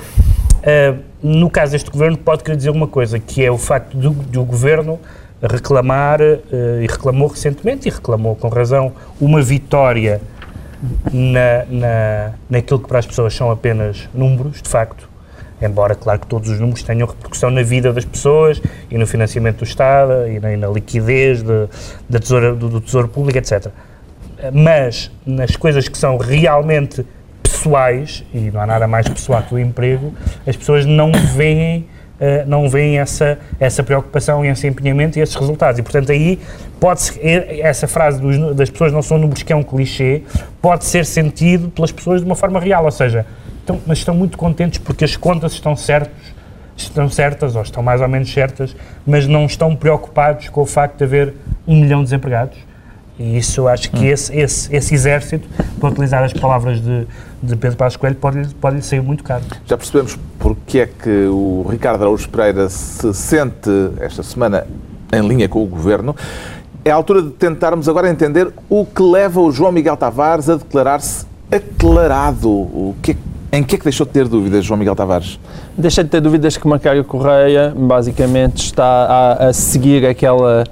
eh, no caso deste governo pode querer dizer uma coisa, que é o facto do, do governo reclamar, eh, e reclamou recentemente, e reclamou com razão, uma vitória na, na, naquilo que para as pessoas são apenas números, de facto, embora, claro, que todos os números tenham repercussão na vida das pessoas e no financiamento do Estado e na, e na liquidez de, da tesoura, do, do Tesouro Público, etc. Mas nas coisas que são realmente pessoais, e não há nada mais pessoal que o emprego, as pessoas não veem eh, não veem essa, essa preocupação e esse empenhamento e esses resultados. E, portanto, aí pode essa frase dos das pessoas não são números, que é um clichê, pode ser sentido pelas pessoas de uma forma real, ou seja, estão, mas estão muito contentes porque as contas estão certas, estão certas, ou estão mais ou menos certas, mas não estão preocupados com o facto de haver um milhão de desempregados. E isso eu acho que esse, esse, esse exército, para utilizar as palavras de, de Pedro Passos Coelho, pode, pode lhe sair muito caro. Já percebemos porque é que o Ricardo Araújo Pereira se sente esta semana em linha com o Governo. É a altura de tentarmos agora entender o que leva o João Miguel Tavares a declarar-se aclarado. O que é- em que é que deixou de ter dúvidas, João Miguel Tavares? Deixei de ter dúvidas que Macário Correia basicamente está a, a seguir aquela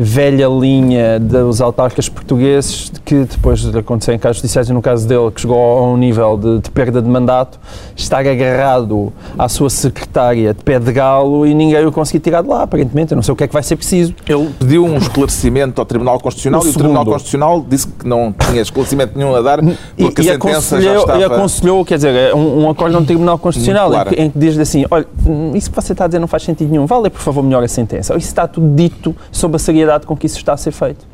velha linha dos autarcas portugueses que depois de acontecer em casos judiciais e no caso dele que chegou a um nível de, de perda de mandato estar agarrado à sua secretária de pé de galo e ninguém o conseguiu tirar de lá aparentemente, eu não sei o que é que vai ser preciso Ele pediu um esclarecimento ao Tribunal Constitucional O e o Tribunal. Constitucional disse que não tinha esclarecimento nenhum a dar porque e, a sentença já aconselhou, estava... e aconselhou, quer dizer, é um, um acordo no Tribunal Constitucional Muito em que, em que diz assim, olha, isso que você está a dizer não faz sentido nenhum, vale por favor melhor a sentença. Isso está tudo dito sob a seriedade com que isso está a ser feito.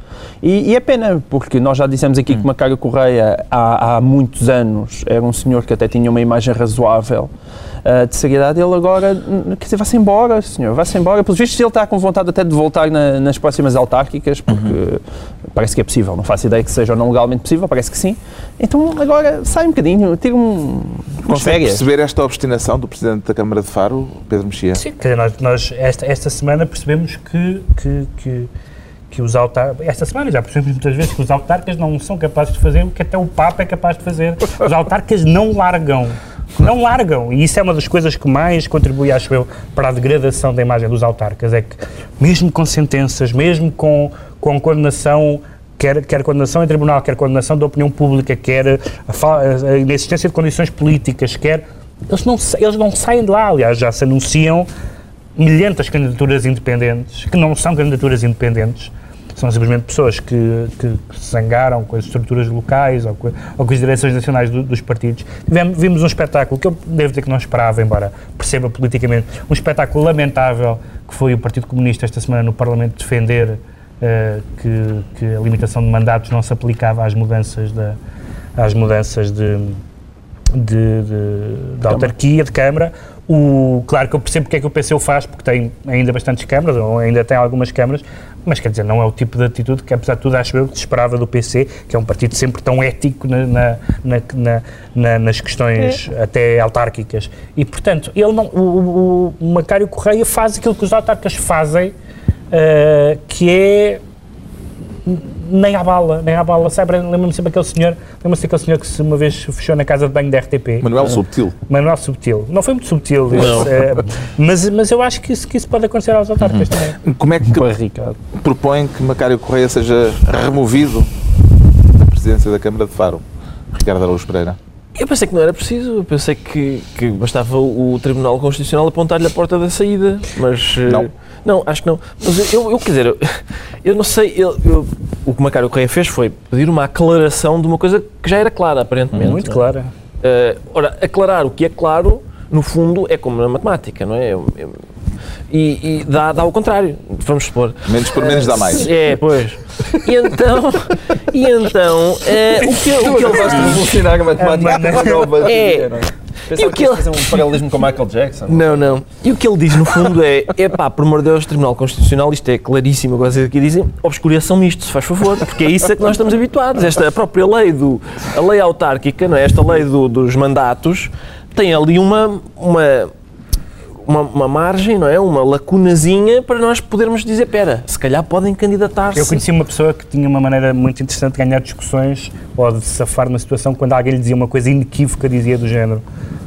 E, e é pena, porque nós já dissemos aqui que Macário Correia há, há muitos anos era um senhor que até tinha uma imagem razoável ah, de seriedade, ele agora, hum, quer dizer, vai-se embora, senhor, vai-se embora. Pelos vistos, ele está com vontade até de voltar na- nas próximas autárquicas, porque parece que é possível, não faço ideia que seja ou não legalmente possível, parece que sim. Então agora sai um bocadinho, tira um. com Consegue férias. perceber esta obstinação do Presidente da Câmara de Faro, Pedro Mexia? Sim, quer dizer, nós, nós esta, esta semana percebemos que, que, que, que os autarcas, esta semana já percebemos muitas vezes que os autarcas não são capazes de fazer o que até o Papa é capaz de fazer. Os autarcas não largam. Não largam. E isso é uma das coisas que mais contribui, acho eu, para a degradação da imagem dos autarcas. É que, mesmo com sentenças, mesmo com, com condenação quer, quer condenação em tribunal, quer condenação da opinião pública, quer a, a inexistência de condições políticas, quer. Eles não, eles não saem de lá, aliás, já se anunciam milhentas candidaturas independentes, que não são candidaturas independentes, são simplesmente pessoas que, que se zangaram com as estruturas locais ou com, ou com as direções nacionais do- dos partidos. Tivemos, vimos um espetáculo que eu devo dizer que não esperava, embora perceba politicamente, um espetáculo lamentável que foi o Partido Comunista esta semana no Parlamento defender eh, que, que a limitação de mandatos não se aplicava às mudanças, da, às mudanças de, de, de, de autarquia, de Câmara. O, claro que eu percebo porque é que o PC o faz, porque tem ainda bastantes câmaras, ou ainda tem algumas câmaras, mas quer dizer, não é o tipo de atitude que, apesar de tudo, acho eu que se esperava do PC, que é um partido sempre tão ético na, na- na- na- na- nas questões até autárquicas. E, portanto, ele não, o, o, o Macário Correia faz aquilo que os autarcas fazem, eh, que é nem à bala, nem à bala. Sabe, lembro-me sempre aquele senhor, lembro-me daquele senhor que se uma vez fechou na casa de banho da RTP. Manuel Subtil. Manuel Subtil. Não foi muito subtil, esse, eh, mas, mas eu acho que isso, que isso pode acontecer aos autarcas também. Como é que Para Ricardo. propõe que Macário Correia seja removido da presidência da Câmara de Faro? Ricardo Araújo Pereira. Eu pensei que não era preciso, eu pensei que, que bastava o Tribunal Constitucional apontar-lhe a porta da saída, mas... eh, Não. Não, acho que não. Mas eu, eu quer dizer, <laughs> eu, não sei, eu, eu- o que o Macário Correia fez foi pedir uma aclaração de uma coisa que já era clara, aparentemente. Muito não é? clara. Eh, ora, aclarar o que é claro, no fundo, é como na matemática, não é? Eu- e e dá, dá o contrário, vamos supor. Menos por menos dá mais. É, pois. E então, e então eh, o que, o que ele Vais revolucionar a matemática É, uma nova. É. Pensava o que que ias fazer um paralelismo com Michael Jackson. Não, não. E o que ele diz, no fundo, é: é pá, por amor de Deus, Tribunal Constitucional, isto é claríssimo, agora vocês aqui dizem, obscuração nisto, se faz favor, porque é isso a que nós estamos habituados. Esta própria lei, do, a lei autárquica, não é? esta lei do- dos mandatos, tem ali uma, uma, uma, uma margem, não é? Uma lacunazinha para nós podermos dizer: pera, se calhar podem candidatar-se. Eu conheci uma pessoa que tinha uma maneira muito interessante de ganhar discussões ou de safar numa situação quando alguém lhe dizia uma coisa inequívoca, dizia do género.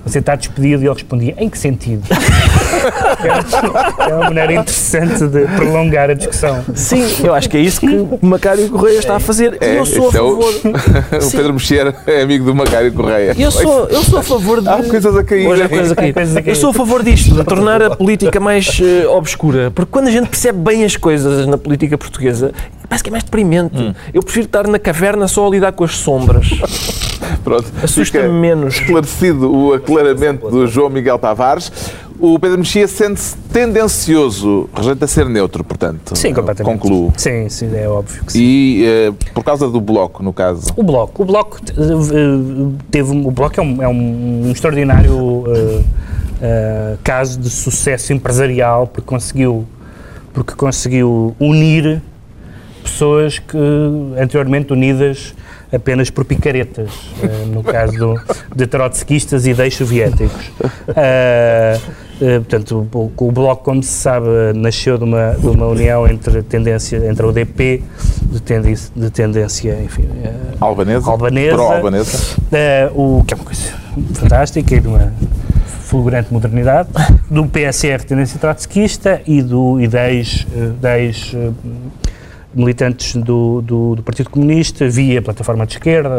Você está despedido e ele respondia, em que sentido? <laughs> é uma maneira interessante de prolongar a discussão. Sim, eu acho que é isso que o Macário Correia está a fazer. E eu sou a este é o- favor. <laughs> o Pedro Mexer é amigo do Macário Correia. Eu sou, eu sou a favor de. Há coisas a cair. Hoje há coisas a cair. Coisas a cair. Eu sou a favor disto, tornar a política mais eh, obscura. Porque quando a gente percebe bem as coisas na política portuguesa, parece que é mais deprimente. Eu prefiro estar na caverna só a lidar com as sombras. <laughs> Pronto. Assusta-me menos. Esclarecido o aclaramento do João Miguel Tavares. O Pedro Mexia sente-se tendencioso, rejeita ser neutro, portanto. Sim, completamente. Concluo. Sim, sim, é óbvio que sim. E eh, por causa do bloco, no caso. O Bloco. O Bloco eh, teve. O Bloco é um, é um extraordinário eh, eh, caso de sucesso empresarial porque conseguiu, porque conseguiu unir pessoas que anteriormente unidas apenas por picaretas, eh, no caso do, de trotskistas e deixo-soviéticos. Eh, Eh, portanto, o, o Bloco, como se sabe, nasceu de uma, de uma união entre, tendência, entre a UDP, de tendência, de tendência enfim, Albanesa. albanesa, Pró-albanesa. eh, o, que é uma coisa fantástica e de uma fulgurante modernidade, do PSR tendência trotskista e, do, e da ex, eh, da ex, eh, militantes do, do, do Partido Comunista via plataforma de esquerda,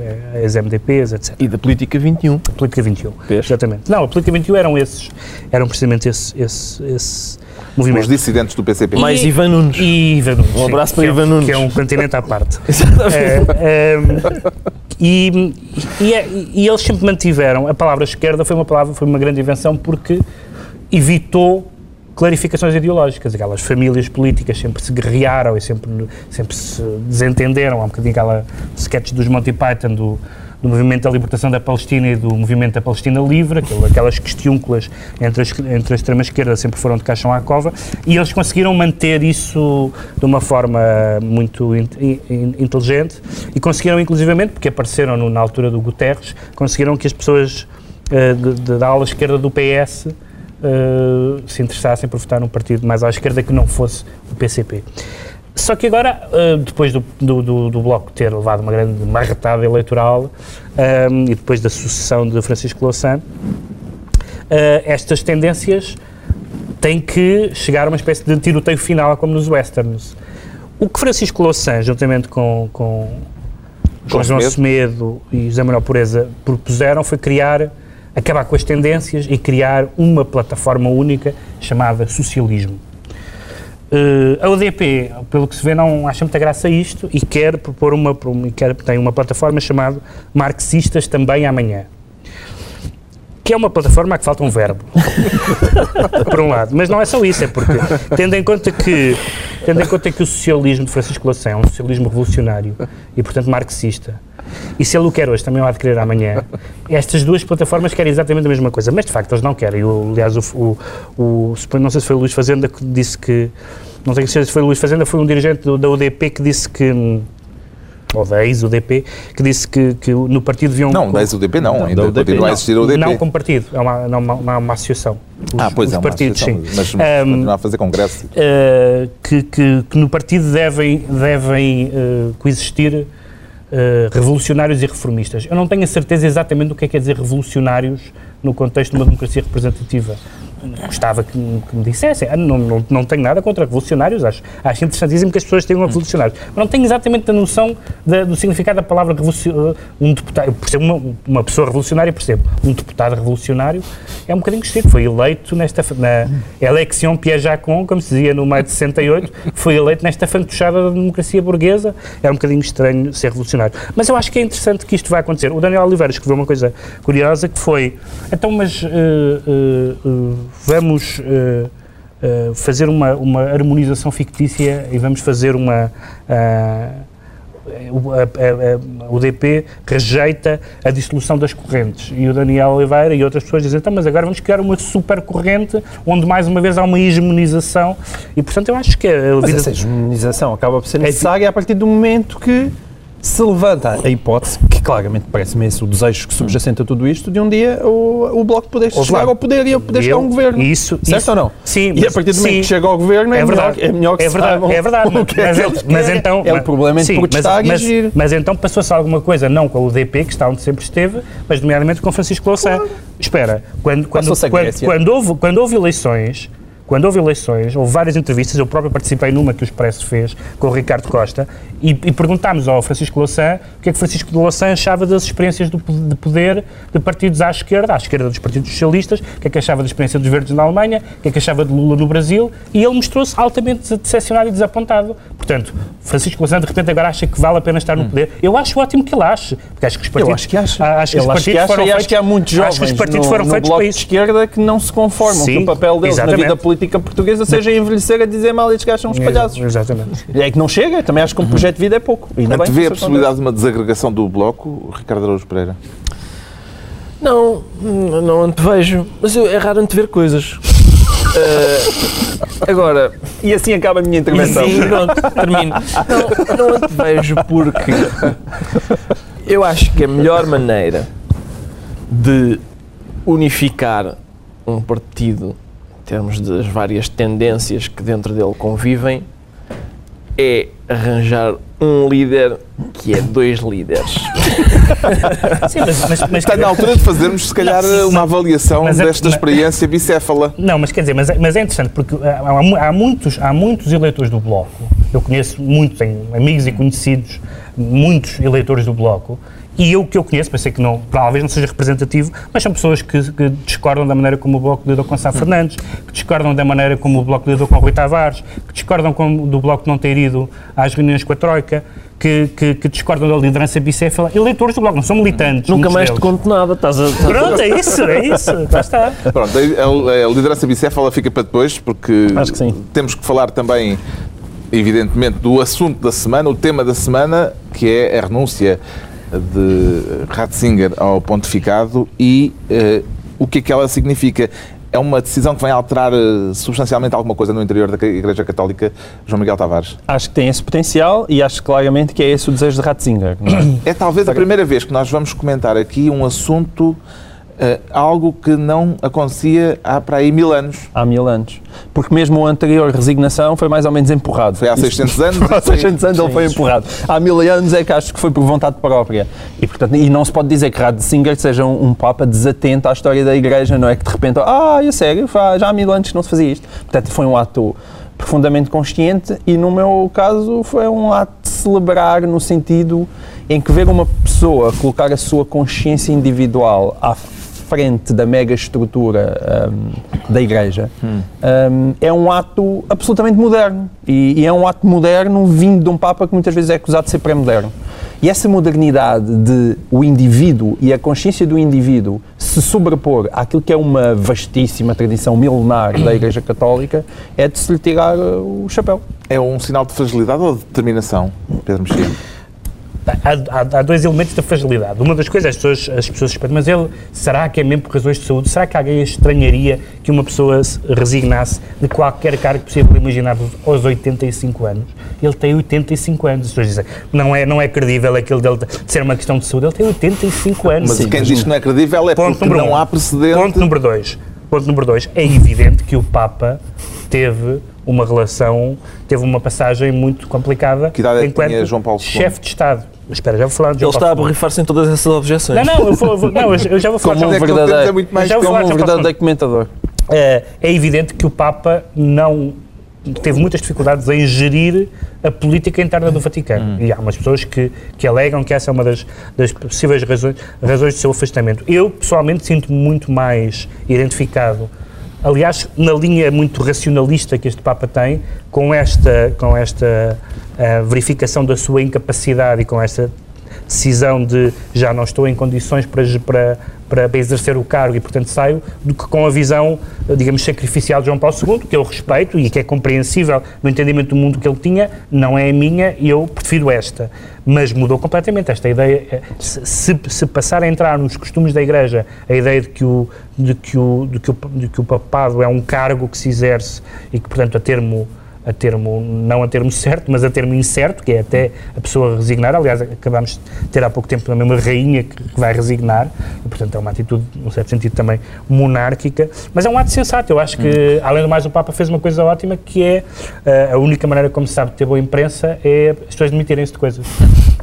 eh, as MDPs, etc. E da política 21. A Política 21. Vês? Exatamente. Não, a Política 21 eram esses. Eram precisamente esse, esse, esse movimento. Os dissidentes do PCP. Mais E- Ivan Nunes. E Ivan Nunes. Um sim, abraço que para é- Ivan Nunes. Que é um continente à parte. <laughs> É, é, e, e, é- e eles sempre mantiveram, a palavra esquerda foi uma palavra, foi uma grande invenção porque evitou clarificações ideológicas. Aquelas famílias políticas sempre se guerrearam e sempre, sempre se desentenderam. Há um bocadinho aquela sketch dos Monty Python do, do movimento da libertação da Palestina e do movimento da Palestina livre, aquelas questiúnculas entre, as, entre a extrema-esquerda sempre foram de caixão à cova, e eles conseguiram manter isso de uma forma muito in- in- inteligente e conseguiram, inclusivamente, porque apareceram no- na altura do Guterres, conseguiram que as pessoas eh, de- de- da ala esquerda do PS eh, se interessassem por votar num partido mais à esquerda que não fosse o PCP. Só que agora, eh, depois do, do, do- Bloco ter levado uma grande marretada eleitoral eh, e depois da sucessão de Francisco Louçã, eh, estas tendências têm que chegar a uma espécie de tiroteio final, como nos westerns. O que Francisco Louçã, juntamente com, com, com João. Semedo e José Manuel Pureza, propuseram foi criar, acabar com as tendências e criar uma plataforma única chamada socialismo. Eh, a UDP, pelo que se vê, não acha muita graça a isto e quer propor uma, quer, tem uma plataforma chamada Marxistas Também Amanhã. Que é uma plataforma a que falta um verbo, <laughs> por um lado. Mas não é só isso, é porque, tendo em conta que, tendo em conta que o socialismo de Francisco Louçã é um socialismo revolucionário e, portanto, marxista, e se ele o quer hoje, também o há de querer amanhã, <laughs> estas duas plataformas querem exatamente a mesma coisa, mas de facto eles não querem. O, aliás, o, o, o- não sei se foi o Luís Fazenda que disse que. Não certeza se foi o Luís Fazenda, foi um dirigente do- da UDP que disse que. Ou da ex-UDP, que disse que, que no partido deviam. Não, da UDP não, Não, ainda da UDP não. existir a UDP. Não como partido, é uma, não, uma, uma, uma associação. Os, ah, pois os é, partidos, sim. mas Ahm, continua a fazer congresso. Uh, que, que- que no partido devem, devem uh, coexistir uh, revolucionários e reformistas. Eu não tenho a certeza exatamente do que é que quer dizer revolucionários no contexto de uma democracia representativa. Gostava que, que me dissessem. Ah, não, não, não tenho nada contra revolucionários, acho, acho interessantíssimo que as pessoas tenham revolucionários. Mas não tenho exatamente a noção da- do significado da palavra revolucionário. Um deputado, eu percebo uma, uma pessoa revolucionária, percebo. Um deputado revolucionário é um bocadinho estranho. Foi eleito nesta, na eleição Pierre Jacon, como se dizia no maio de 68, foi eleito nesta fantochada da democracia burguesa. Era um bocadinho estranho ser revolucionário. Mas eu acho que é interessante que isto vai acontecer. O Daniel Oliveira escreveu uma coisa curiosa que foi, então, mas eh, eh, eh, vamos eh, eh, fazer uma, uma harmonização fictícia e vamos fazer uma... ah, o- a, a- o DP rejeita a dissolução das correntes. E o Daniel Oliveira e outras pessoas dizem então, mas agora vamos criar uma super corrente onde mais uma vez há uma hegemonização. E portanto eu acho que a Mas vida essa hegemonização acaba por ser É necessária a partir do momento que se levanta a hipótese, que claramente parece-me esse o desejo que subjacente a tudo isto, de um dia o, o Bloco poder Ouve chegar lá. ao poder e poder chegar a um Eu- governo. Isso, certo isso- ou não? Sim, E a mas- partir do momento sim. que chega ao governo é, É melhor, verdade. é melhor que é verdade, saibam é verdade, que é mas, que en- eles mas então É o mas- provavelmente sim, protestar mas, e mas, agir. mas então passou-se alguma coisa não com o UDP, que está onde sempre esteve, mas nomeadamente com Francisco Louçã. Espera, quando, quando, quando, quando houve, quando houve eleições, quando houve eleições, houve várias entrevistas, eu próprio participei numa que o Expresso fez com o Ricardo Costa e, e perguntámos ao Francisco Louçã o que é que Francisco Louçã achava das experiências do, de poder de partidos à esquerda, à esquerda dos partidos socialistas, o que é que achava da experiência dos verdes na Alemanha, o que é que achava de Lula no Brasil e ele mostrou-se altamente decepcionado e desapontado. Portanto, Francisco Louçã de repente agora acha que vale a pena estar no poder. Eu acho ótimo que ele ache, porque acho que os partidos, Eu acho que acha. Ah, acho que os Ele acha partidos que acha foram e acho feitos, que há muitos acho jovens que os partidos no, foram no feitos bloco para de esquerda que não se conformam, que Sim, o papel deles exatamente. na vida política portuguesa seja envelhecer a dizer mal estes gajos são uns palhaços. Exatamente. E é que não chega, também acho que um projeto de vida é pouco. Ainda bem que Antevê a possibilidade de uma desagregação do Bloco, Ricardo Araújo Pereira? Não, não antevejo. Mas eu, é raro antever coisas. Eh, agora. E assim acaba a minha intervenção. sim, pronto, termino. Não, não antevejo porque eu acho que a melhor maneira de unificar um partido, em termos das várias tendências que dentro dele convivem, é arranjar um líder que é dois líderes. <laughs> Sim, mas, mas, mas Está na altura de fazermos, se calhar, Não, uma avaliação mas é- desta mas- experiência bicéfala. Não, mas quer dizer, mas é, mas é interessante porque há, há há muitos, há muitos eleitores do Bloco, eu conheço muitos, tenho amigos e conhecidos, muitos eleitores do Bloco, e eu que eu conheço, pensei que não, talvez não seja representativo, mas são pessoas que, que discordam da maneira como o Bloco lidou com Sá Fernandes, que discordam da maneira como o Bloco lidou com Rui Tavares, que discordam com, do Bloco não ter ido às reuniões com a Troika, que, que, que discordam da liderança bicéfala, eleitores do Bloco, não são militantes. Nunca mais te deles. conto nada, estás a. Pronto, é isso, é isso, lá está. Pronto, a, a liderança bicéfala fica para depois, porque Acho que sim. temos que falar também, evidentemente, do assunto da semana, o tema da semana, que é a renúncia de Ratzinger ao pontificado e eh, o que é que ela significa. É uma decisão que vai alterar eh, substancialmente alguma coisa no interior da Igreja Católica, João Miguel Tavares? Acho que tem esse potencial e acho claramente que é esse o desejo de Ratzinger. é? É talvez a primeira vez que nós vamos comentar aqui um assunto, eh, algo que não acontecia há para aí mil anos. Há mil anos. Porque mesmo o anterior resignação foi mais ou menos empurrado. Foi há 600 anos. Há 600 anos ele foi empurrado. Há mil anos é que acho que foi por vontade própria. E, portanto, e não se pode dizer que Ratzinger seja um, um Papa desatento à história da Igreja, não é que de repente, ah, é sério, já há mil anos que não se fazia isto. Portanto, foi um ato profundamente consciente e, no meu caso, foi um ato de celebrar no sentido em que ver uma pessoa colocar a sua consciência individual à frente da mega estrutura hum, da Igreja hum, é um ato absolutamente moderno. E, e é um ato moderno vindo de um Papa que muitas vezes é acusado de ser pré-moderno. E essa modernidade de o indivíduo e a consciência do indivíduo se sobrepor àquilo que é uma vastíssima tradição milenar da Igreja Católica é de se lhe tirar o chapéu. É um sinal de fragilidade ou de determinação, Pedro Mexia? Há, há- há dois elementos da fragilidade. Uma das coisas, as pessoas, as pessoas suspeitam, mas ele, será que é mesmo por razões de saúde? Será que alguém estranharia que uma pessoa se resignasse de qualquer cargo possível imaginar aos 85 anos? Ele tem 85 anos. As pessoas dizem, não é, não é credível aquilo dele de ser uma questão de saúde. Ele tem 85 anos. Mas Sim, quem diz que não é credível é Ponto porque não um. há precedente. Ponto número dois. Ponto número dois. É evidente que o Papa teve uma relação, teve uma passagem muito complicada Que idade é que tinha João Paulo II? chefe de Estado. Espera, já vou falar de Ele está a borrifar-se em todas essas objeções. Não, não, eu, vou, vou- não, eu já- vou falar Como um de é é muito mais Como um verdadeiro comentador. é, é evidente que o Papa não teve muitas dificuldades em gerir a política interna do Vaticano. E há umas pessoas que, que alegam que essa é uma das, das possíveis razões, razões do seu afastamento. Eu, pessoalmente, sinto-me muito mais identificado, aliás, na linha muito racionalista que este Papa tem, com esta, com esta ah, verificação da sua incapacidade e com esta decisão de já não estou em condições para, para, para exercer o cargo e, portanto, saio, do que com a visão, digamos, sacrificial de João Paulo II, que eu respeito e que é compreensível no entendimento do mundo que ele tinha, não é a minha e eu prefiro esta. Mas mudou completamente esta ideia. eh, Se, se, passar a entrar nos costumes da Igreja a ideia de que, o, de, que o, de, que o, de que o papado é um cargo que se exerce e que, portanto, a termo a termo, não a termo certo, mas a termo incerto, que é até a pessoa resignar. Aliás, acabámos de ter há pouco tempo também uma rainha que, vai resignar, e portanto é uma atitude, num certo sentido, também monárquica. Mas é um ato sensato. Eu acho que, além do mais, o Papa fez uma coisa ótima, que é eh, a única maneira como se sabe de ter boa imprensa é as pessoas demitirem-se de coisas.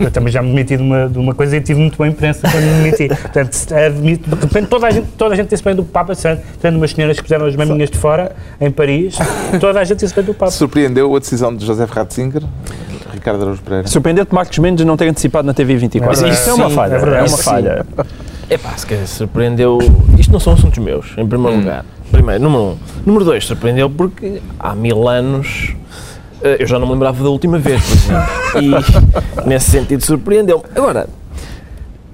Eu também já me demiti de uma, de uma coisa e tive muito boa imprensa quando me demiti. Portanto, admito, de repente toda a gente, toda a gente disse bem do Papa, tendo umas senhoras que puseram as maminhas de fora, em Paris, toda a gente disse bem do Papa. Surpreendeu a decisão de José Ratzinger, Ricardo Araújo Pereira? Surpreendeu-te Marcos Mendes não ter antecipado na TV 24. É. Isso é uma Sim, falha. é verdade. É uma Sim. falha. É pá, se calhar surpreendeu. Isto não são assuntos meus, em primeiro lugar. Primeiro, número um. Número dois, surpreendeu porque há mil anos eu já não me lembrava da última vez, por exemplo. E <laughs> nesse sentido surpreendeu-me. Agora,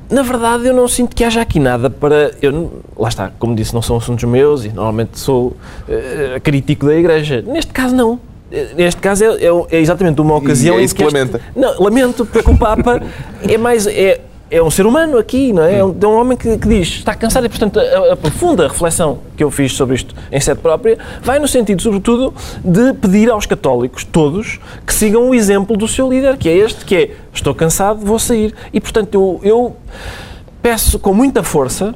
na verdade, eu não sinto que haja aqui nada para. Eu, lá está, como disse, não são assuntos meus e normalmente sou eh, crítico da Igreja. Neste caso, não. Eh, Neste caso é, é- é exatamente uma ocasião é em isso que. que este- lamenta. não, lamento, porque o Papa <laughs> é mais. É, é um ser humano aqui, não é? É um, é um homem que, que diz, está cansado e, portanto, a, a profunda reflexão que eu fiz sobre isto em sede própria vai no sentido, sobretudo, de pedir aos católicos, todos, que sigam o exemplo do seu líder, que é este, que é, estou cansado, vou sair. E, portanto, eu, eu peço com muita força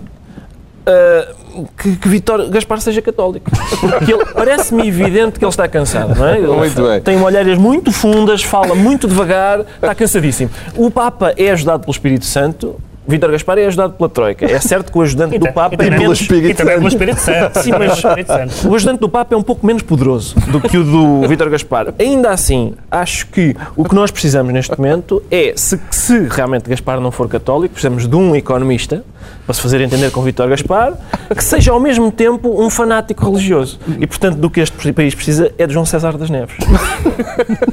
ah, que, que Vítor Gaspar seja católico. Porque parece-me evidente que ele está cansado, não é? Ele Muito bem. Tem olheiras muito fundas, fala muito devagar, está cansadíssimo. O Papa é ajudado pelo Espírito Santo, Vítor Gaspar é ajudado pela Troika. É certo que o ajudante <laughs> do Papa é menos... E também pelo Espírito Santo. Sim, mas-. <laughs> O ajudante do Papa é um pouco menos poderoso do que o do Vítor Gaspar. Ainda assim, acho que o que nós precisamos neste momento é, se, se realmente Gaspar não for católico, precisamos de um economista para se fazer entender com Vítor Gaspar, que seja ao mesmo tempo um fanático religioso. E, portanto, do que este país precisa é de João César das Neves.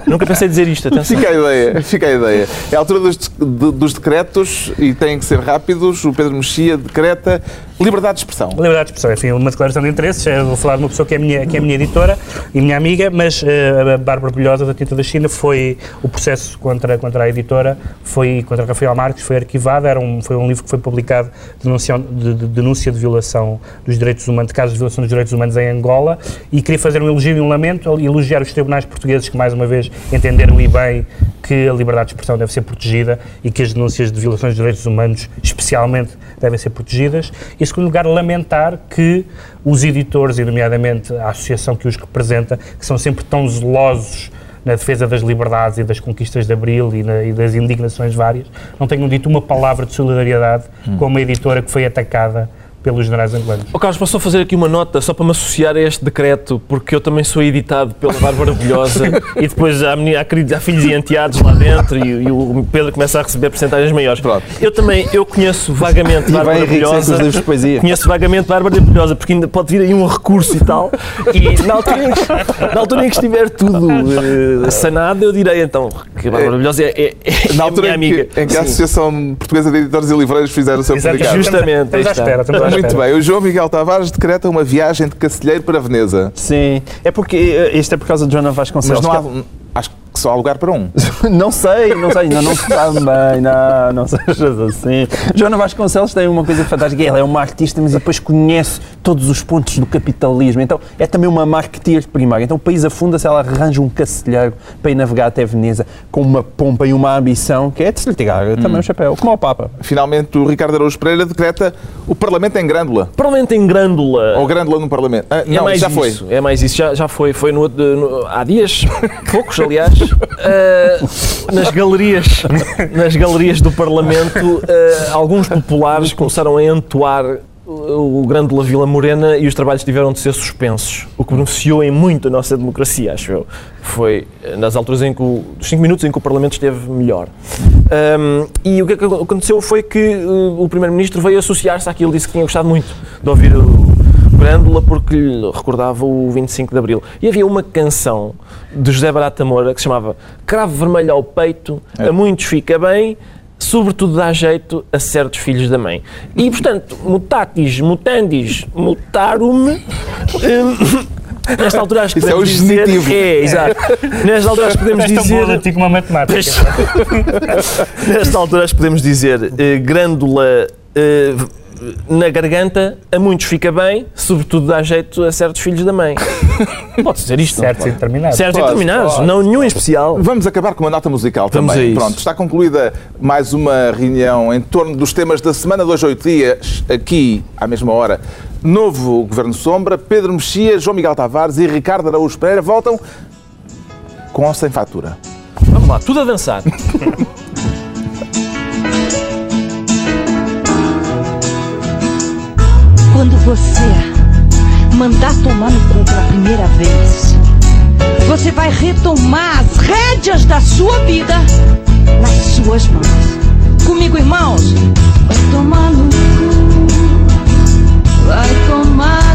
Nunca pensei dizer isto, atenção. Fica a ideia, fica a ideia. É a altura dos, de- dos decretos e que ser rápidos. O Pedro Mexia decreta liberdade de expressão. Liberdade de expressão, enfim, uma declaração de interesses. Vou falar de uma pessoa que é minha, que é minha editora e minha amiga, mas eh, a Bárbara Brilhosa da Tinta da China foi o processo contra, contra a editora, foi contra Rafael Marques, foi arquivado. Era um, foi um livro que foi publicado denunciando, de, de denúncia de violação dos direitos humanos, de casos de violação dos direitos humanos em Angola e queria fazer um elogio e um lamento elogiar os tribunais portugueses que, mais uma vez, entenderam e bem que a liberdade de expressão deve ser protegida e que as denúncias de violações de direitos humanos, especialmente, devem ser protegidas. E, em segundo lugar, lamentar que os editores, e nomeadamente a associação que os representa, que são sempre tão zelosos na defesa das liberdades e das conquistas de Abril e, na- e das indignações várias, não tenham dito uma palavra de solidariedade com uma editora que foi atacada pelos generais angolanos. Oh, Carlos, posso só fazer aqui uma nota só para me associar a este decreto, porque eu também sou editado pela Bárbara Bilhosa <laughs> e depois há, há queridos- há filhos e enteados lá dentro e, e o Pedro começa a receber porcentagens maiores. Pronto. Eu também, eu conheço vagamente Bárbara poesia. Conheço vagamente Bárbara Bilhosa, porque ainda pode vir aí um recurso e tal. E na altura em que, na altura em que estiver tudo eh, sanado, eu direi então que a Bárbara Bilhosa é, é, é Na a altura minha em que, amiga. em que a. Associação Portuguesa de Editores e Livreiros fizeram o seu Exato, comunicado. Justamente, Estamos à espera, estamos à Muito bem. O João Miguel Tavares decreta uma viagem de Cacilheiro para Veneza. Sim, é porque eh, isto é por causa de Joana Vasconcelos. Mas não há. Acho que só há lugar para um. <laughs> Não sei, não sei, ainda não se sabe bem, não, não sejas assim. Joana Vasconcelos tem uma coisa fantástica, ela é uma artista, mas depois conhece todos os pontos do capitalismo, então é também uma marketeer primária. Então o país afunda-se, ela arranja um cacilheiro para ir navegar até Veneza com uma pompa e uma ambição que é de se lhe tirar também o chapéu, como ao Papa. Finalmente, o Ricardo Araújo Pereira decreta o Parlamento em Grândola. Parlamento em Grândola. Ou Grândola no Parlamento. Ah, É não, mais já foi. isso, É mais isso, já, já foi. Foi no, no- há dias, <laughs> poucos aliás, eh, nas, galerias, nas galerias do Parlamento, eh, alguns populares começaram a entoar o Grândola Vila Morena e os trabalhos tiveram de ser suspensos, o que beneficiou em muito a nossa democracia, acho eu. Foi nas alturas em que, o, dos 5 minutos em que o Parlamento esteve melhor. Ahm, e o que aconteceu foi que eh, o Primeiro-Ministro veio associar-se àquilo, disse que tinha gostado muito de ouvir o, Grândola porque lhe recordava o 25 de Abril. E havia uma canção de José Barata Moura que se chamava Cravo Vermelho ao Peito, a muitos fica bem, sobretudo dá jeito a certos filhos da mãe. E, portanto, mutatis, mutandis, mutarum... hum, <laughs> Nesta altura acho que Isso é podemos o dizer... genitivo. É, exato. Nesta altura acho que podemos tão bom dizer... de ti como a matemática. <laughs> Nesta altura acho que podemos dizer eh, grândula eh, na garganta, a muitos fica bem, sobretudo dá jeito a certos filhos da mãe. <laughs> Pode dizer isto, Certos e determinados. Certos e determinados, não nenhum em especial. Vamos acabar com uma nota musical Vamos também. a isso. Pronto, está concluída mais uma reunião em torno dos temas da semana dois, oito dias, aqui à mesma hora. Novo Governo Sombra, Pedro Mexia, João Miguel Tavares e Ricardo Araújo Pereira voltam com ou sem fatura. Vamos lá, tudo a dançar. <laughs> você mandar tomar no cu pela primeira vez, você vai retomar as rédeas da sua vida nas suas mãos. Comigo, irmãos? Vai tomar no cu, vai tomar